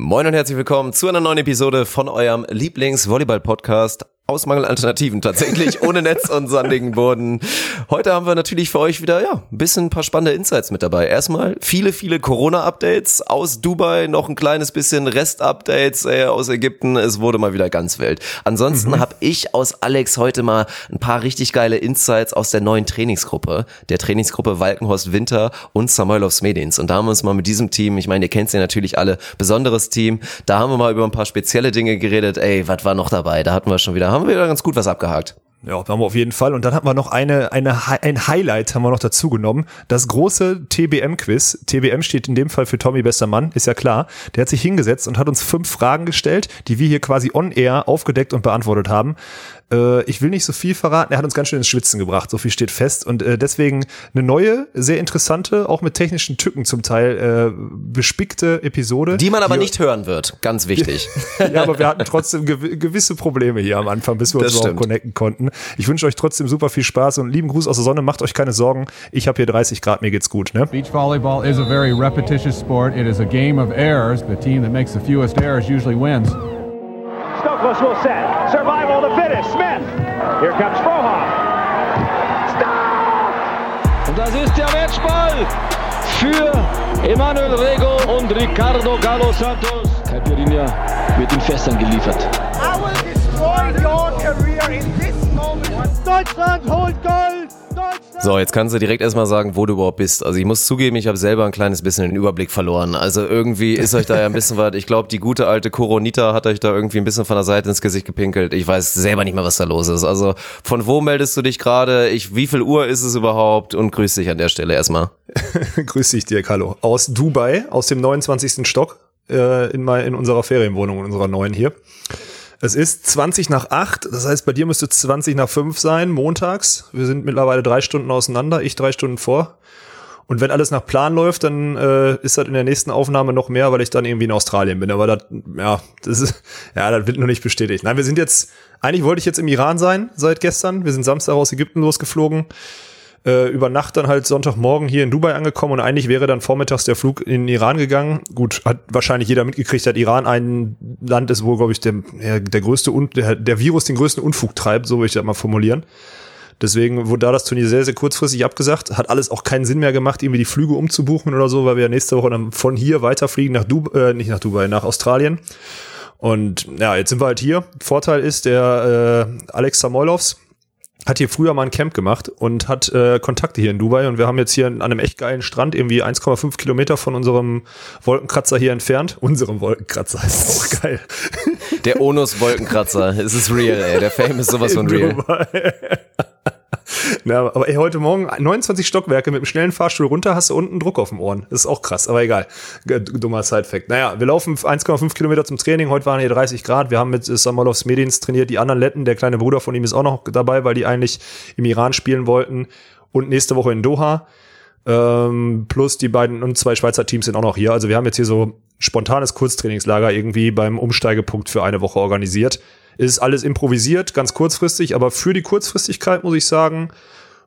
Moin und herzlich willkommen zu einer neuen Episode von eurem Lieblings-Volleyball-Podcast aus Mangel Alternativen tatsächlich, ohne Netz und sandigen Boden. Heute haben wir natürlich für euch wieder, ja, ein bisschen ein paar spannende Insights mit dabei. Erstmal viele, viele Corona-Updates aus Dubai, noch ein kleines bisschen Rest-Updates äh, aus Ägypten. Es wurde mal wieder ganz wild. Ansonsten mhm. habe ich aus Alex heute mal ein paar richtig geile Insights aus der neuen Trainingsgruppe, der Trainingsgruppe Walkenhorst Winter und Samuel Medins. Und da haben wir uns mal mit diesem Team, ich meine, ihr kennt sie ja natürlich alle, besonderes Team, da haben wir mal über ein paar spezielle Dinge geredet. Ey, was war noch dabei? Da hatten wir schon wieder haben wir da ganz gut was abgehakt. Ja, haben wir auf jeden Fall. Und dann hatten wir noch eine, eine, ein Highlight haben wir noch dazu genommen. Das große TBM-Quiz. TBM steht in dem Fall für Tommy Bester Mann, ist ja klar. Der hat sich hingesetzt und hat uns fünf Fragen gestellt, die wir hier quasi on air aufgedeckt und beantwortet haben. Äh, ich will nicht so viel verraten. Er hat uns ganz schön ins Schwitzen gebracht. So viel steht fest. Und äh, deswegen eine neue, sehr interessante, auch mit technischen Tücken zum Teil äh, bespickte Episode. Die man aber die, nicht hören wird. Ganz wichtig. ja, aber wir hatten trotzdem gew gewisse Probleme hier am Anfang, bis wir uns überhaupt connecten konnten. Ich wünsche euch trotzdem super viel Spaß und lieben Gruß aus der Sonne. Macht euch keine Sorgen. Ich habe hier 30 Grad. Mir geht's gut. Ne? Beach volleyball is a very repetitious sport. It is a game of errors. The team that makes the fewest errors usually wins. Stokos will set. Survival of the fittest. Smith. Here comes Frohoff. Stop! Und das ist der Matchball für Emanuel Rego und Ricardo Galo Santos. Caipirinha wird in Fässern geliefert. I will destroy your career in this moment. Deutschland holt Gold! So, jetzt kannst du direkt erstmal sagen, wo du überhaupt bist. Also ich muss zugeben, ich habe selber ein kleines bisschen den Überblick verloren. Also irgendwie ist euch da ja ein bisschen was. Ich glaube, die gute alte Coronita hat euch da irgendwie ein bisschen von der Seite ins Gesicht gepinkelt. Ich weiß selber nicht mehr, was da los ist. Also von wo meldest du dich gerade? Wie viel Uhr ist es überhaupt? Und grüß dich an der Stelle erstmal. grüß dich, Dirk, hallo. Aus Dubai, aus dem 29. Stock äh, in, in unserer Ferienwohnung, in unserer neuen hier. Es ist 20 nach 8, das heißt, bei dir müsste 20 nach 5 sein, montags. Wir sind mittlerweile drei Stunden auseinander, ich drei Stunden vor. Und wenn alles nach Plan läuft, dann äh, ist das in der nächsten Aufnahme noch mehr, weil ich dann irgendwie in Australien bin. Aber das, ja, das ist, ja, das wird noch nicht bestätigt. Nein, wir sind jetzt, eigentlich wollte ich jetzt im Iran sein seit gestern. Wir sind Samstag aus Ägypten losgeflogen äh, über Nacht dann halt Sonntagmorgen hier in Dubai angekommen und eigentlich wäre dann vormittags der Flug in den Iran gegangen. Gut, hat wahrscheinlich jeder mitgekriegt, dass Iran ein Land ist, wo, glaube ich, der, der größte der, der Virus den größten Unfug treibt, so würde ich das mal formulieren. Deswegen wurde da das Turnier sehr, sehr kurzfristig abgesagt. Hat alles auch keinen Sinn mehr gemacht, irgendwie die Flüge umzubuchen oder so, weil wir ja nächste Woche dann von hier weiterfliegen nach Dubai, äh, nicht nach Dubai, nach Australien. Und ja, jetzt sind wir halt hier. Vorteil ist, der äh, Alex Samoilovs, hat hier früher mal ein Camp gemacht und hat äh, Kontakte hier in Dubai und wir haben jetzt hier an einem echt geilen Strand irgendwie 1,5 Kilometer von unserem Wolkenkratzer hier entfernt. Unserem Wolkenkratzer ist auch geil. Der Onus Wolkenkratzer, es ist real, ey. Der Fame ist sowas von real. Na, aber ey, heute Morgen 29 Stockwerke mit einem schnellen Fahrstuhl runter, hast du unten Druck auf dem Ohren. Ist auch krass, aber egal. Dummer Side-Fact. Naja, wir laufen 1,5 Kilometer zum Training. Heute waren hier 30 Grad. Wir haben mit Samolovs Medins trainiert. Die anderen Letten, der kleine Bruder von ihm ist auch noch dabei, weil die eigentlich im Iran spielen wollten. Und nächste Woche in Doha. Ähm, plus die beiden und zwei Schweizer Teams sind auch noch hier. Also wir haben jetzt hier so spontanes Kurztrainingslager irgendwie beim Umsteigepunkt für eine Woche organisiert. Ist alles improvisiert, ganz kurzfristig, aber für die Kurzfristigkeit muss ich sagen,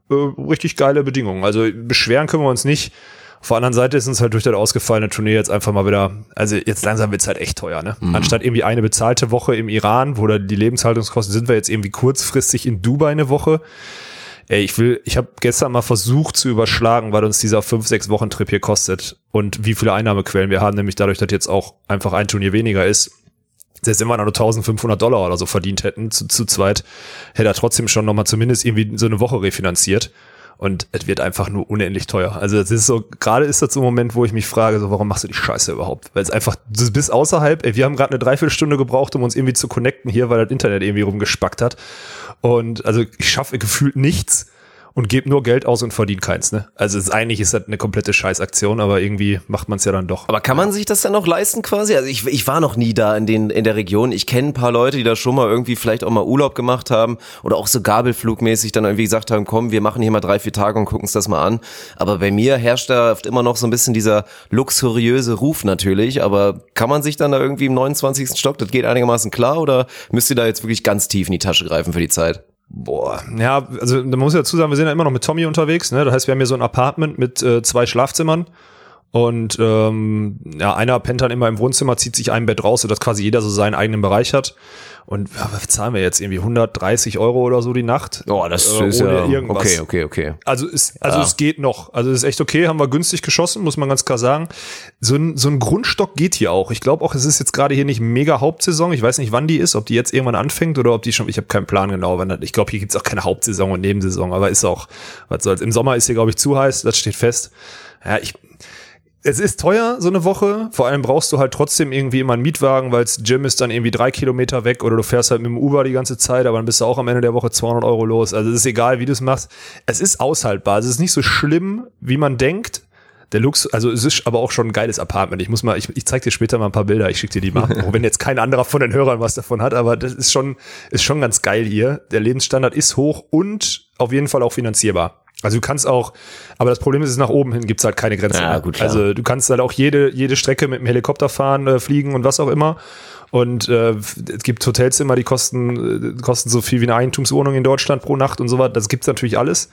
äh, richtig geile Bedingungen. Also beschweren können wir uns nicht. Auf der anderen Seite ist uns halt durch das ausgefallene Turnier jetzt einfach mal wieder, also jetzt langsam wird's halt echt teuer, ne? Mhm. Anstatt irgendwie eine bezahlte Woche im Iran, wo da die Lebenshaltungskosten sind wir jetzt irgendwie kurzfristig in Dubai eine Woche. Ey, ich will, ich habe gestern mal versucht zu überschlagen, weil uns dieser fünf, sechs Wochen Trip hier kostet und wie viele Einnahmequellen wir haben, nämlich dadurch, dass jetzt auch einfach ein Turnier weniger ist selbst wenn wir nur 1500 Dollar oder so verdient hätten, zu, zu zweit, hätte er trotzdem schon nochmal zumindest irgendwie so eine Woche refinanziert. Und es wird einfach nur unendlich teuer. Also es ist so, gerade ist das so ein Moment, wo ich mich frage, so, warum machst du die Scheiße überhaupt? Weil es einfach, du bist außerhalb, ey, wir haben gerade eine Dreiviertelstunde gebraucht, um uns irgendwie zu connecten hier, weil das Internet irgendwie rumgespackt hat. Und also ich schaffe gefühlt nichts und gebe nur Geld aus und verdiene keins. Ne? Also ist, eigentlich ist das eine komplette Scheißaktion, aber irgendwie macht man es ja dann doch. Aber kann man sich das dann noch leisten quasi? Also ich, ich war noch nie da in, den, in der Region. Ich kenne ein paar Leute, die da schon mal irgendwie vielleicht auch mal Urlaub gemacht haben oder auch so Gabelflugmäßig dann irgendwie gesagt haben, komm, wir machen hier mal drei, vier Tage und gucken uns das mal an. Aber bei mir herrscht da oft immer noch so ein bisschen dieser luxuriöse Ruf natürlich. Aber kann man sich dann da irgendwie im 29. Stock, das geht einigermaßen klar oder müsst ihr da jetzt wirklich ganz tief in die Tasche greifen für die Zeit? Boah, ja, also da muss ich dazu sagen, wir sind ja immer noch mit Tommy unterwegs, ne? Das heißt, wir haben hier so ein Apartment mit äh, zwei Schlafzimmern Und ähm, ja, einer pennt dann immer im Wohnzimmer, zieht sich ein Bett raus, sodass quasi jeder so seinen eigenen Bereich hat. Und was zahlen wir jetzt irgendwie 130 Euro oder so die Nacht? Oh, das Äh, ist ja irgendwas. okay, okay, okay. Also es, also Ja. es geht noch. Also es ist echt okay, haben wir günstig geschossen, muss man ganz klar sagen. So ein, so ein Grundstock geht hier auch. Ich glaube auch, es ist jetzt gerade hier nicht mega Hauptsaison. Ich weiß nicht, wann die ist, ob die jetzt irgendwann anfängt oder ob die schon, ich habe keinen Plan genau. Wann, das- ich glaube, hier gibt's auch keine Hauptsaison und Nebensaison, aber ist auch, was soll's. Im Sommer ist hier, glaube ich, zu heiß, das steht fest. Ja, ich, es ist teuer, so eine Woche. Vor allem brauchst du halt trotzdem irgendwie immer einen Mietwagen, weil das Gym ist dann irgendwie drei Kilometer weg oder du fährst halt mit dem Uber die ganze Zeit, aber dann bist du auch am Ende der Woche 200 Euro los. Also es ist egal, wie du es machst. Es ist aushaltbar. Es ist nicht so schlimm, wie man denkt. Der Lux, also es ist aber auch schon ein geiles Apartment. Ich muss mal, ich, ich zeig dir später mal ein paar Bilder, ich schicke dir die mal. Auch wenn jetzt kein anderer von den Hörern was davon hat, aber das ist schon, ist schon ganz geil hier. Der Lebensstandard ist hoch und auf jeden Fall auch finanzierbar. Also du kannst auch, aber das Problem ist, nach oben hin gibt's halt keine Grenze. Ja, gut, also du kannst halt auch jede, jede Strecke mit dem Helikopter fahren, äh, fliegen und was auch immer. Und äh, es gibt Hotelzimmer, die kosten, äh, kosten so viel wie eine Eigentumswohnung in Deutschland pro Nacht und so was. Das gibt's natürlich alles.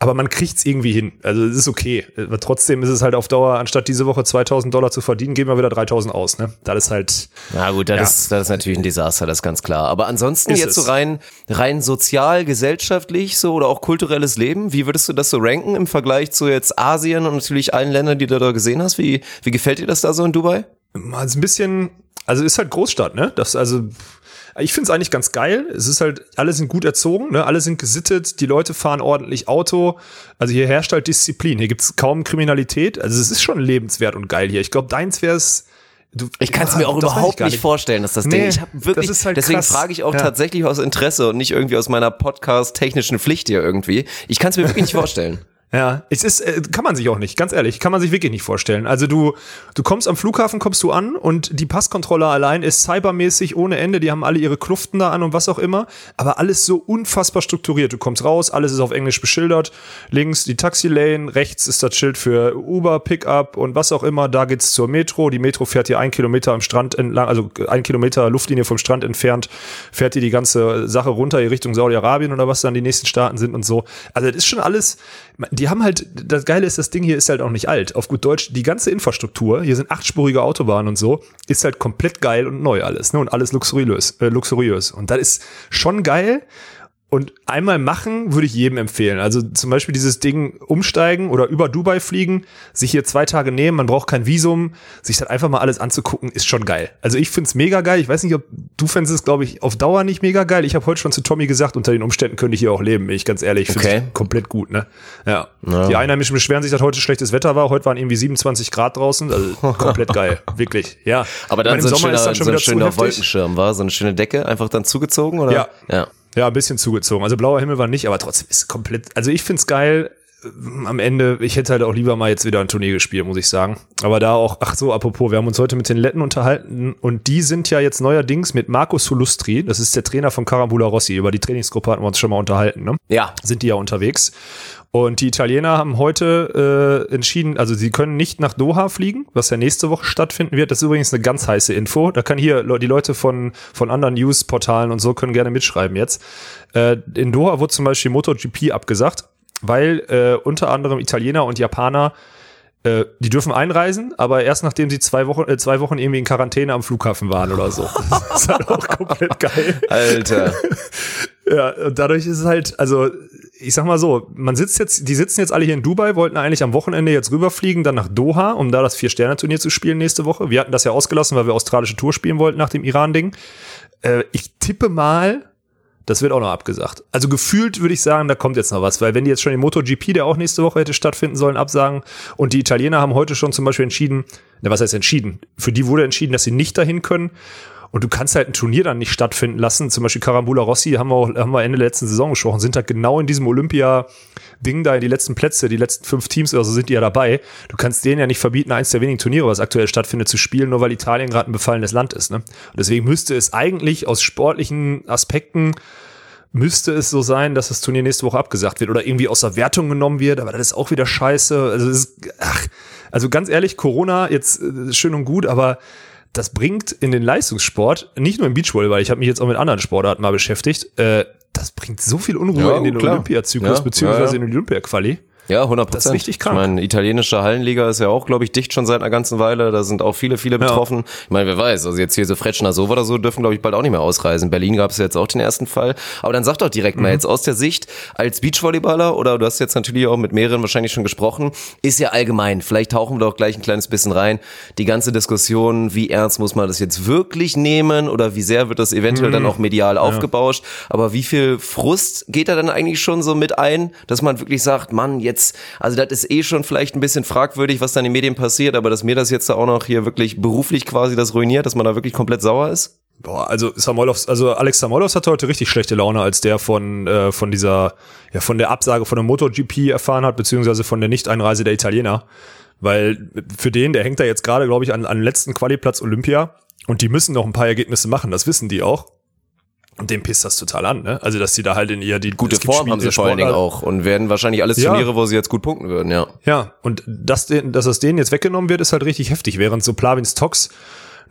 Aber man kriegt's irgendwie hin. Also es ist okay. Aber trotzdem ist es halt auf Dauer, anstatt diese Woche 2000 Dollar zu verdienen, geben wir wieder 3000 aus. Ne? Das ist halt, Na gut, das, Ja. ist, das ist natürlich ein Desaster, das ist ganz klar. Aber ansonsten Ist jetzt so es. rein, rein sozial, gesellschaftlich so oder auch kulturelles Leben, wie würdest du das so ranken im Vergleich zu jetzt Asien und natürlich allen Ländern, die du da gesehen hast? Wie, wie gefällt dir das da so in Dubai? Also ein bisschen, also ist halt Großstadt, ne? Das also ich finde es eigentlich ganz geil. Es ist halt, alle sind gut erzogen, ne? alle sind gesittet, die Leute fahren ordentlich Auto. Also hier herrscht halt Disziplin. Hier gibt's kaum Kriminalität. Also es ist schon lebenswert und geil hier. Ich glaube, deins wär's. Du, Ich kann es mir auch überhaupt gar nicht vorstellen, dass das Ding. Nee, Ich habe wirklich, halt deswegen frage ich auch Ja. tatsächlich aus Interesse und nicht irgendwie aus meiner Podcast-technischen Pflicht hier irgendwie. Ich kann es mir wirklich nicht vorstellen. Ja, es ist, äh, kann man sich auch nicht, ganz ehrlich, kann man sich wirklich nicht vorstellen. Also du, du kommst am Flughafen, kommst du an und die Passkontrolle allein ist cybermäßig ohne Ende, die haben alle ihre Kluften da an und was auch immer, aber alles so unfassbar strukturiert. Du kommst raus, alles ist auf Englisch beschildert, links die Taxilane, rechts ist das Schild für Uber, Pickup und was auch immer, da geht's zur Metro, die Metro fährt hier ein Kilometer am Strand entlang, also ein Kilometer Luftlinie vom Strand entfernt, fährt die die ganze Sache runter in Richtung Saudi-Arabien oder was dann die nächsten Staaten sind und so. Also das ist schon alles, die haben halt, das Geile ist, das Ding hier ist halt auch nicht alt. Auf gut Deutsch, die ganze Infrastruktur, hier sind achtspurige Autobahnen und so, ist halt komplett geil und neu alles, ne? Und alles luxuriös, äh, luxuriös. Und das ist schon geil. Und einmal machen würde ich jedem empfehlen. Also zum Beispiel dieses Ding umsteigen oder über Dubai fliegen, sich hier zwei Tage nehmen, man braucht kein Visum, sich das einfach mal alles anzugucken, ist schon geil. Also ich find's mega geil. Ich weiß nicht, ob du fändest es, glaube ich, auf Dauer nicht mega geil. Ich habe heute schon zu Tommy gesagt, unter den Umständen könnte ich hier auch leben, bin ich ganz ehrlich. Find Okay. ich komplett gut, ne? Ja. Die Einheimischen beschweren sich, dass heute schlechtes Wetter war. Heute waren irgendwie 27 Grad draußen. Also komplett geil. Wirklich. Ja. Aber Ich dann meine, so ein schöner, ist dann schon so ein schöner. Wolkenschirm, war so eine schöne Decke, einfach dann zugezogen oder? Ja. ja. Ja, ein bisschen zugezogen. Also blauer Himmel war nicht, aber trotzdem ist komplett. Also ich find's geil. Ähm, Am Ende, ich hätte halt auch lieber mal jetzt wieder ein Turnier gespielt, muss ich sagen. Aber da auch, ach so, apropos, wir haben uns heute mit den Letten unterhalten und die sind ja jetzt neuerdings mit Marco Solustri, das ist der Trainer von Carambula Rossi, über die Trainingsgruppe hatten wir uns schon mal unterhalten, ne? Ja. Sind die ja unterwegs. Und die Italiener haben heute äh, entschieden, also sie können nicht nach Doha fliegen, was ja nächste Woche stattfinden wird. Das ist übrigens eine ganz heiße Info. Da kann hier die Leute von, von anderen News-Portalen und so können gerne mitschreiben jetzt. Äh, in Doha wurde zum Beispiel MotoGP abgesagt, weil äh, unter anderem Italiener und Japaner äh, die dürfen einreisen, aber erst nachdem sie zwei Wochen, äh, zwei Wochen irgendwie in Quarantäne am Flughafen waren oder so. Das ist halt auch komplett geil. Alter. Ja, und dadurch ist es halt, also ich sag mal so, man sitzt jetzt, die sitzen jetzt alle hier in Dubai, wollten eigentlich am Wochenende jetzt rüberfliegen, dann nach Doha, um da das Vier-Sterne-Turnier zu spielen nächste Woche. Wir hatten das ja ausgelassen, weil wir australische Tour spielen wollten nach dem Iran-Ding. Äh, ich tippe mal, das wird auch noch abgesagt. Also gefühlt würde ich sagen, da kommt jetzt noch was, weil wenn die jetzt schon den MotoGP, der auch nächste Woche hätte stattfinden sollen, absagen und die Italiener haben heute schon zum Beispiel entschieden, na was heißt entschieden? Für die wurde entschieden, dass sie nicht dahin können. Und du kannst halt ein Turnier dann nicht stattfinden lassen. Zum Beispiel Carambula Rossi haben wir, auch, haben wir Ende der letzten Saison gesprochen, sind halt genau in diesem Olympia-Ding da, in die letzten Plätze, die letzten fünf Teams oder so sind die ja dabei. Du kannst denen ja nicht verbieten, eins der wenigen Turniere, was aktuell stattfindet, zu spielen, nur weil Italien gerade ein befallenes Land ist. Ne? Und deswegen müsste es eigentlich aus sportlichen Aspekten müsste es so sein, dass das Turnier nächste Woche abgesagt wird oder irgendwie aus der Wertung genommen wird, aber das ist auch wieder scheiße. Also, ist, ach, also ganz ehrlich, Corona jetzt äh, schön und gut, aber das bringt in den Leistungssport, nicht nur im Beachvolleyball, ich habe mich jetzt auch mit anderen Sportarten mal beschäftigt, äh, das bringt so viel Unruhe Ja, in den. Olympiazyklus, Ja, beziehungsweise ja. in den Olympia-Quali. Ja, 100 Prozent. Das ist richtig krank. Ich meine, italienische Hallenliga ist ja auch, glaube ich, dicht schon seit einer ganzen Weile. Da sind auch viele, viele betroffen. Ich meine, wer weiß, also jetzt hier so Fretschner so oder so dürfen, glaube ich, bald auch nicht mehr ausreisen. Berlin gab es jetzt auch den ersten Fall. Aber dann sag doch direkt mal jetzt aus der Sicht als Beachvolleyballer oder du hast jetzt natürlich auch mit mehreren wahrscheinlich schon gesprochen, ist ja allgemein. Vielleicht tauchen wir doch gleich ein kleines bisschen rein. Die ganze Diskussion, wie ernst muss man das jetzt wirklich nehmen oder wie sehr wird das eventuell dann auch medial aufgebauscht. Aber wie viel Frust geht da dann eigentlich schon so mit ein, dass man wirklich sagt, Mann, jetzt, also das ist eh schon vielleicht ein bisschen fragwürdig, was dann in den Medien passiert, aber dass mir das jetzt da auch noch hier wirklich beruflich quasi das ruiniert, dass man da wirklich komplett sauer ist? Boah, also Samolovs, also Alex Samolovs hatte heute richtig schlechte Laune, als der von äh, von dieser ja von der Absage von der MotoGP erfahren hat, beziehungsweise von der Nicht-Einreise der Italiener, weil für den, der hängt da jetzt gerade, glaube ich, an an letzten Qualiplatz Olympia und die müssen noch ein paar Ergebnisse machen, das wissen die auch. Und dem pisst das total an, ne? Also, dass sie da halt in ihr die Gute Form haben sie Spiele- vor allen Dingen auch und werden wahrscheinlich alles Ja. Turniere, wo sie jetzt gut punkten würden, ja. Ja, und dass, dass das denen jetzt weggenommen wird, ist halt richtig heftig. Während so Plavins Tox,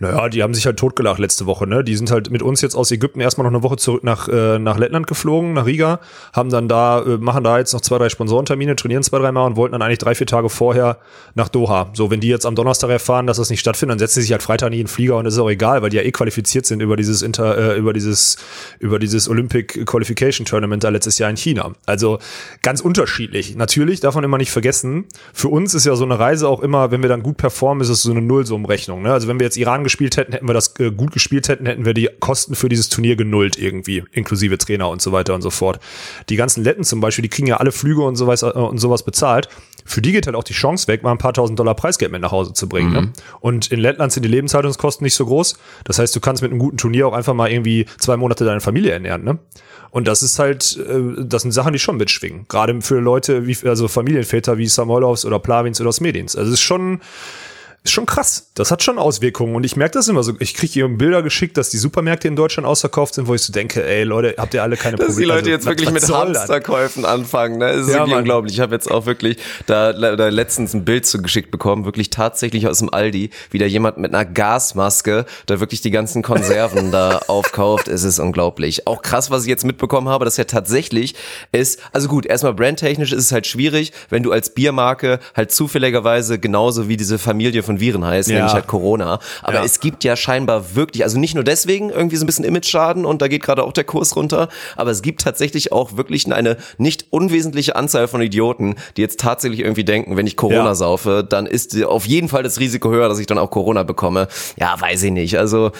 naja, die haben sich halt totgelacht letzte Woche, ne? Die sind halt mit uns jetzt aus Ägypten erstmal noch eine Woche zurück nach, äh, nach Lettland geflogen, nach Riga, haben dann da, äh, machen da jetzt noch zwei, drei Sponsorentermine, trainieren zwei, drei Mal und wollten dann eigentlich drei, vier Tage vorher nach Doha. So, wenn die jetzt am Donnerstag erfahren, dass das nicht stattfindet, dann setzen sie sich halt Freitag nicht in den Flieger und das ist auch egal, weil die ja eh qualifiziert sind über dieses Inter, äh, über dieses, über dieses Olympic Qualification Tournament da letztes Jahr in China. Also ganz unterschiedlich. Natürlich darf man immer nicht vergessen, für uns ist ja so eine Reise auch immer, wenn wir dann gut performen, ist es so eine Nullsummenrechnung. Ne? Also wenn wir jetzt Iran gespielt hätten, hätten wir das äh, gut gespielt hätten, hätten wir die Kosten für dieses Turnier genullt irgendwie, inklusive Trainer und so weiter und so fort. Die ganzen Letten zum Beispiel, die kriegen ja alle Flüge und sowas, äh, und sowas bezahlt. Für die geht halt auch die Chance weg, mal ein paar tausend Dollar Preisgeld mit nach Hause zu bringen. Ne? Und in Lettland sind die Lebenshaltungskosten nicht so groß. Das heißt, du kannst mit einem guten Turnier auch einfach mal irgendwie zwei Monate deine Familie ernähren. Ne? Und das ist halt, äh, das sind Sachen, die schon mitschwingen. Gerade für Leute wie, also Familienväter wie Samolovs oder Plavins oder Smedins. Also es ist schon, ist schon krass. Das hat schon Auswirkungen. Und ich merke das immer so. Ich kriege hier Bilder geschickt, dass die Supermärkte in Deutschland ausverkauft sind, wo ich so denke, ey Leute, habt ihr alle keine Dass die Probleme? Leute jetzt Also, wirklich was mit? Hamsterkäufen anfangen, ne? Das ist Ja, wirklich Mann. unglaublich. Ich habe jetzt auch wirklich da, da letztens ein Bild zugeschickt bekommen, wirklich tatsächlich aus dem Aldi, wie da jemand mit einer Gasmaske da wirklich die ganzen Konserven da aufkauft. Es ist unglaublich. Auch krass, was ich jetzt mitbekommen habe, dass ja tatsächlich ist, also gut, erstmal brandtechnisch ist es halt schwierig, wenn du als Biermarke halt zufälligerweise genauso wie diese Familie von Viren heißt, Ja. nämlich halt Corona. Aber Ja. es gibt ja scheinbar wirklich, also nicht nur deswegen irgendwie so ein bisschen Image-Schaden und da geht gerade auch der Kurs runter, aber es gibt tatsächlich auch wirklich eine nicht unwesentliche Anzahl von Idioten, die jetzt tatsächlich irgendwie denken, wenn ich Corona Ja. saufe, dann ist auf jeden Fall das Risiko höher, dass ich dann auch Corona bekomme. Ja, weiß ich nicht. Also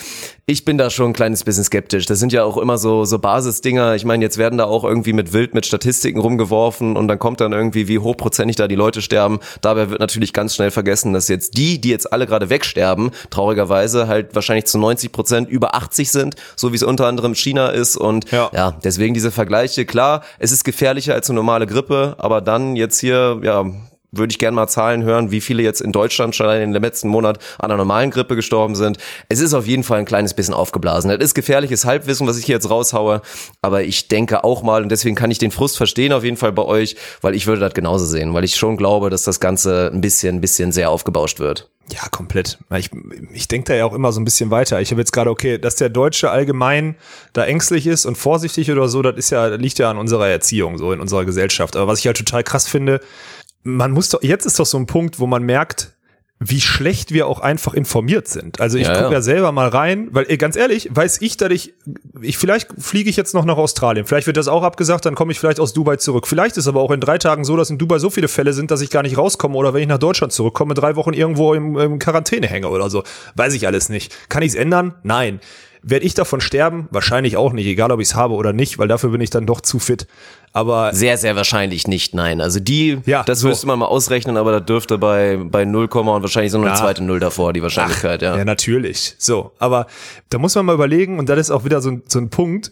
ich bin da schon ein kleines bisschen skeptisch. Das sind ja auch immer so, so Basisdinger. Ich meine, jetzt werden da auch irgendwie mit wild mit Statistiken rumgeworfen und dann kommt dann irgendwie, wie hochprozentig da die Leute sterben. Dabei wird natürlich ganz schnell vergessen, dass jetzt die, die jetzt alle gerade wegsterben, traurigerweise halt wahrscheinlich zu 90 Prozent über 80 sind, so wie es unter anderem China ist. Und Ja. ja, deswegen diese Vergleiche. Klar, es ist gefährlicher als eine normale Grippe, aber dann jetzt hier, ja, würde ich gerne mal Zahlen hören, wie viele jetzt in Deutschland schon in dem letzten Monat an einer normalen Grippe gestorben sind. Es ist auf jeden Fall ein kleines bisschen aufgeblasen. Das ist gefährliches Halbwissen, was ich hier jetzt raushaue, aber ich denke auch mal, und deswegen kann ich den Frust verstehen auf jeden Fall bei euch, weil ich würde das genauso sehen, weil ich schon glaube, dass das Ganze ein bisschen, ein bisschen sehr aufgebauscht wird. Ja, komplett. Ich, ich denke da ja auch immer so ein bisschen weiter. Ich habe jetzt gerade, okay, dass der Deutsche allgemein da ängstlich ist und vorsichtig oder so, das ist ja, liegt ja an unserer Erziehung, so in unserer Gesellschaft. Aber was ich halt total krass finde, man muss doch, jetzt ist doch so ein Punkt, wo man merkt, wie schlecht wir auch einfach informiert sind. Also ich Ja, gucke ja. ja selber mal rein, weil ganz ehrlich, weiß ich, dass ich, ich vielleicht fliege ich jetzt noch nach Australien, vielleicht wird das auch abgesagt, dann komme ich vielleicht aus Dubai zurück. Vielleicht ist aber auch in drei Tagen so, dass in Dubai so viele Fälle sind, dass ich gar nicht rauskomme oder wenn ich nach Deutschland zurückkomme, drei Wochen irgendwo im, im Quarantäne hänge oder so. Weiß ich alles nicht. Kann ich es ändern? Nein. Werde ich davon sterben? Wahrscheinlich auch nicht, egal ob ich es habe oder nicht, weil dafür bin ich dann doch zu fit. Aber Sehr, sehr wahrscheinlich nicht, nein. Also die, Ja, das so. müsste man mal ausrechnen, aber das dürfte bei, bei 0, und wahrscheinlich so eine Ja. zweite Null davor, die Wahrscheinlichkeit, ja. Ja, natürlich. So, aber da muss man mal überlegen, und das ist auch wieder so, ein- so ein Punkt,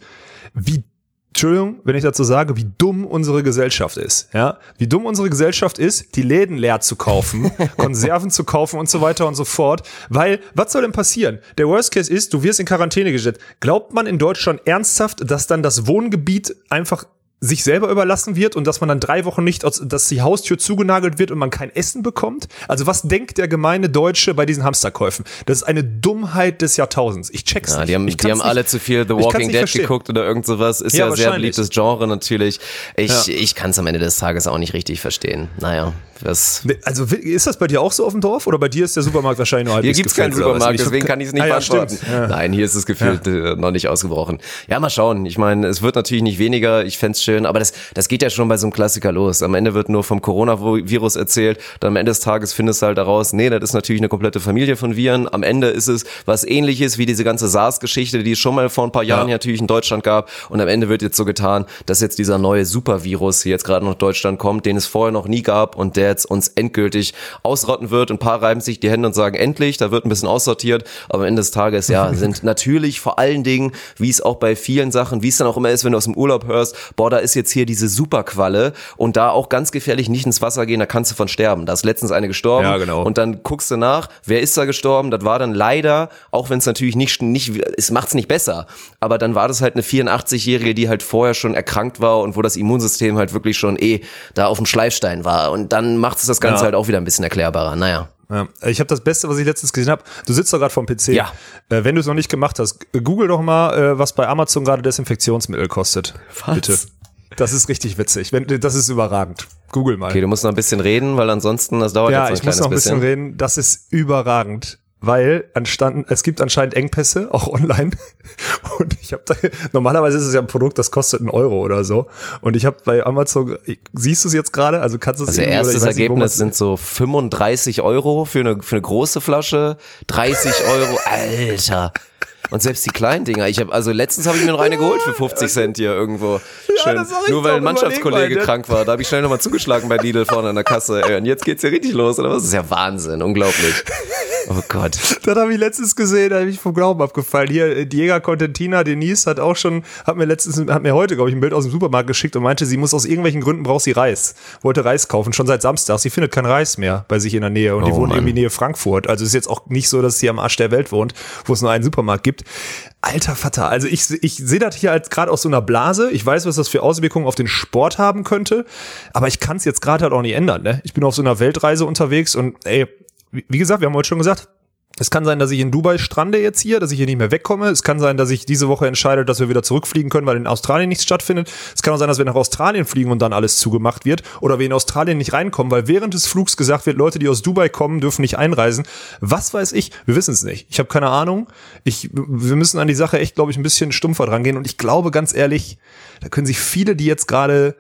wie, Entschuldigung, wenn ich dazu sage, wie dumm unsere Gesellschaft ist. Ja, wie dumm unsere Gesellschaft ist, die Läden leer zu kaufen, Konserven zu kaufen und so weiter und so fort. Weil, was soll denn passieren? Der Worst Case ist, du wirst in Quarantäne gesetzt. Glaubt man in Deutschland ernsthaft, dass dann das Wohngebiet einfach sich selber überlassen wird und dass man dann drei Wochen nicht, dass die Haustür zugenagelt wird und man kein Essen bekommt? Also was denkt der gemeine Deutsche bei diesen Hamsterkäufen? Das ist eine Dummheit des Jahrtausends. Ich check's Ja, nicht. die haben, die haben kann's alle nicht- zu viel The Walking nicht Dead verstehen. geguckt oder irgend sowas. Ist Ja, ja, sehr beliebtes Genre natürlich. Ich, Ja. ich kann es am Ende des Tages auch nicht richtig verstehen. Naja, was. Also ist das bei dir auch so auf dem Dorf oder bei dir ist der Supermarkt wahrscheinlich nur Hier halbwegs gibt's keinen? Supermarkt, deswegen kann ich es nicht ah, ja, beantworten. Ja. Nein, hier ist es gefühlt äh, noch nicht ausgebrochen. Ja, mal schauen. Ich meine, es wird natürlich nicht weniger. Ich fänd's schön, aber das, das geht ja schon bei so einem Klassiker los. Am Ende wird nur vom Coronavirus erzählt. Dann am Ende des Tages findest du halt daraus, nee, das ist natürlich eine komplette Familie von Viren. Am Ende ist es was ähnliches wie diese ganze SARS-Geschichte, die es schon mal vor ein paar Jahren Ja. natürlich in Deutschland gab. Und am Ende wird jetzt so getan, dass jetzt dieser neue Supervirus hier jetzt gerade nach Deutschland kommt, den es vorher noch nie gab und der jetzt uns endgültig ausrotten wird. Ein paar reiben sich die Hände und sagen, endlich, da wird ein bisschen aussortiert. Aber am Ende des Tages, ja, sind natürlich vor allen Dingen, wie es auch bei vielen Sachen, wie es dann auch immer ist, wenn du aus dem Urlaub hörst, boah, da ist jetzt hier diese Superqualle und da auch ganz gefährlich nicht ins Wasser gehen, da kannst du von sterben. Da ist letztens eine gestorben. Ja, genau. Und dann guckst du nach, wer ist da gestorben? Das war dann leider, auch wenn es natürlich nicht, nicht, es macht's nicht besser, aber dann war das halt eine 84-Jährige, die halt vorher schon erkrankt war und wo das Immunsystem halt wirklich schon eh da auf dem Schleifstein war. Und dann macht es das Ganze Ja. halt auch wieder ein bisschen erklärbarer. Naja. Ja, ich habe das Beste, was ich letztens gesehen habe. Du sitzt doch gerade vom PC. Ja. Äh, wenn du es noch nicht gemacht hast, google doch mal, äh, was bei Amazon gerade Desinfektionsmittel kostet. Was? Bitte. Das ist richtig witzig. Wenn, das ist überragend. Google mal. Okay, du musst noch ein bisschen reden, weil ansonsten, das dauert ja, jetzt ich ein muss noch ein bisschen. reden. Das ist überragend. Weil anstanden, es gibt anscheinend Engpässe, auch online. Und ich habe da, normalerweise ist es ja ein Produkt, das kostet einen Euro oder so. Und ich habe bei Amazon, siehst du es jetzt gerade? Also kannst du es Also erstes nicht, Ergebnis sind so 35 Euro für eine, für eine große Flasche, 30 Euro, Alter. Und selbst die kleinen Dinger. Ich habe also letztens habe ich mir noch eine geholt für 50 Cent hier irgendwo. Schön. ich Nur weil ein Mannschaftskollege mal, krank war. Da habe ich schnell nochmal zugeschlagen bei Lidl vorne an der Kasse. Ey, und jetzt geht's ja richtig los, oder was? Das ist ja Wahnsinn, unglaublich. Oh Gott. Das habe ich letztens gesehen, da habe ich vom Glauben abgefallen. Hier, äh, Diego Contentina, Denise hat auch schon, hat mir letztens, hat mir heute, glaube ich, ein Bild aus dem Supermarkt geschickt und meinte, sie muss aus irgendwelchen Gründen braucht sie Reis. Wollte Reis kaufen, schon seit Samstag. Sie findet kein Reis mehr bei sich in der Nähe und die Oh, wohnt Mann. irgendwie Nähe Frankfurt. Also ist jetzt auch nicht so, dass sie am Arsch der Welt wohnt, wo es nur einen Supermarkt gibt. Alter Vater, also ich, ich sehe das hier als gerade aus so einer Blase. Ich weiß, was das für Auswirkungen auf den Sport haben könnte, aber ich kann es jetzt gerade halt auch nicht ändern. Ne? Ich bin auf so einer Weltreise unterwegs und ey, wie gesagt, wir haben heute schon gesagt, es kann sein, dass ich in Dubai strande jetzt hier, dass ich hier nicht mehr wegkomme. Es kann sein, dass ich diese Woche entscheide, dass wir wieder zurückfliegen können, weil in Australien nichts stattfindet. Es kann auch sein, dass wir nach Australien fliegen und dann alles zugemacht wird. Oder wir in Australien nicht reinkommen, weil während des Flugs gesagt wird, Leute, die aus Dubai kommen, dürfen nicht einreisen. Was weiß ich? Wir wissen es nicht. Ich habe keine Ahnung. Ich, wir müssen an die Sache echt, glaube ich, ein bisschen stumpfer dran gehen. Und ich glaube, ganz ehrlich, da können sich viele, die jetzt gerade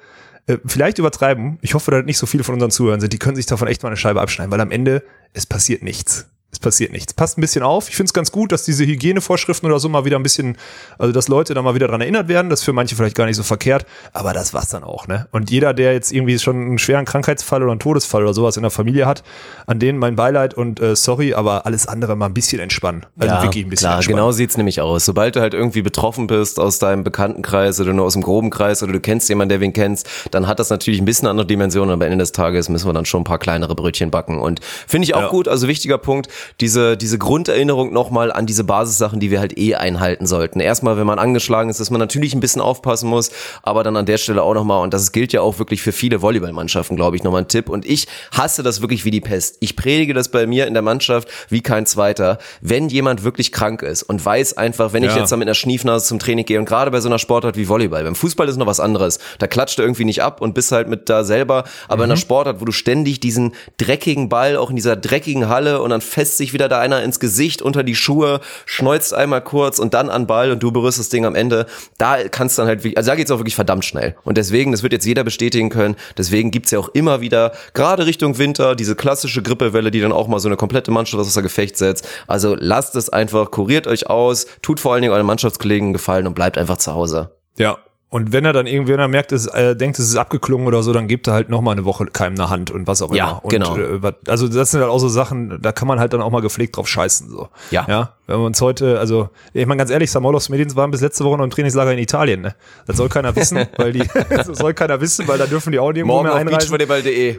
äh, vielleicht übertreiben, ich hoffe, dass nicht so viele von unseren Zuhörern sind, die können sich davon echt mal eine Scheibe abschneiden, weil am Ende, es passiert nichts. Es passiert nichts. Passt ein bisschen auf. Ich finde es ganz gut, dass diese Hygienevorschriften oder so mal wieder ein bisschen, also dass Leute da mal wieder dran erinnert werden. Das ist für manche vielleicht gar nicht so verkehrt, aber das war's dann auch, ne? Und jeder, der jetzt irgendwie schon einen schweren Krankheitsfall oder einen Todesfall oder sowas in der Familie hat, an denen mein Beileid und äh, sorry, aber alles andere mal ein bisschen entspannen. Also ja, wirklich ein bisschen klar, entspannen. genau sieht's nämlich aus. Sobald du halt irgendwie betroffen bist aus deinem Bekanntenkreis oder nur aus dem groben Kreis oder du kennst jemanden, der wen kennst, dann hat das natürlich ein bisschen andere Dimensionen. Aber am Ende des Tages müssen wir dann schon ein paar kleinere Brötchen backen. Und finde ich auch Ja. gut, also wichtiger Punkt, diese, diese Grunderinnerung nochmal an diese Basissachen, die wir halt eh einhalten sollten. Erstmal, wenn man angeschlagen ist, dass man natürlich ein bisschen aufpassen muss, aber dann an der Stelle auch nochmal, und das gilt ja auch wirklich für viele Volleyballmannschaften, glaube ich, nochmal ein Tipp. Und ich hasse das wirklich wie die Pest. Ich predige das bei mir in der Mannschaft wie kein zweiter. Wenn jemand wirklich krank ist und weiß einfach, wenn ich Ja. jetzt da mit einer Schniefnase zum Training gehe und gerade bei so einer Sportart wie Volleyball, beim Fußball ist noch was anderes. Da klatscht du irgendwie nicht ab und bist halt mit da selber, aber in einer Sportart, wo du ständig diesen dreckigen Ball auch in dieser dreckigen Halle und dann fässt sich wieder da einer ins Gesicht unter die Schuhe, schneuzt einmal kurz und dann an Ball und du berührst das Ding am Ende. Da kannst dann halt, also da geht's auch wirklich verdammt schnell. Und deswegen, das wird jetzt jeder bestätigen können, deswegen gibt's ja auch immer wieder, gerade Richtung Winter, diese klassische Grippewelle, die dann auch mal so eine komplette Mannschaft außer Gefecht setzt. Also lasst es einfach, kuriert euch aus, tut vor allen Dingen euren Mannschaftskollegen einen Gefallen und bleibt einfach zu Hause. Ja. Und wenn er dann irgendwie, wenn er merkt, es, äh, denkt, es ist abgeklungen oder so, dann gibt er halt noch mal eine Woche keinem eine Hand und was auch Ja, immer. Und, genau. Äh, also das sind halt auch so Sachen, da kann man halt dann auch mal gepflegt drauf scheißen. So. Ja. Ja. Wenn wir uns heute, also ich meine ganz ehrlich, Samolos Medins waren bis letzte Woche noch im Trainingslager in Italien. Ne? Das soll keiner wissen, weil die, das soll keiner wissen, weil da dürfen die auch nirgendwo Morgen mehr auf einreisen.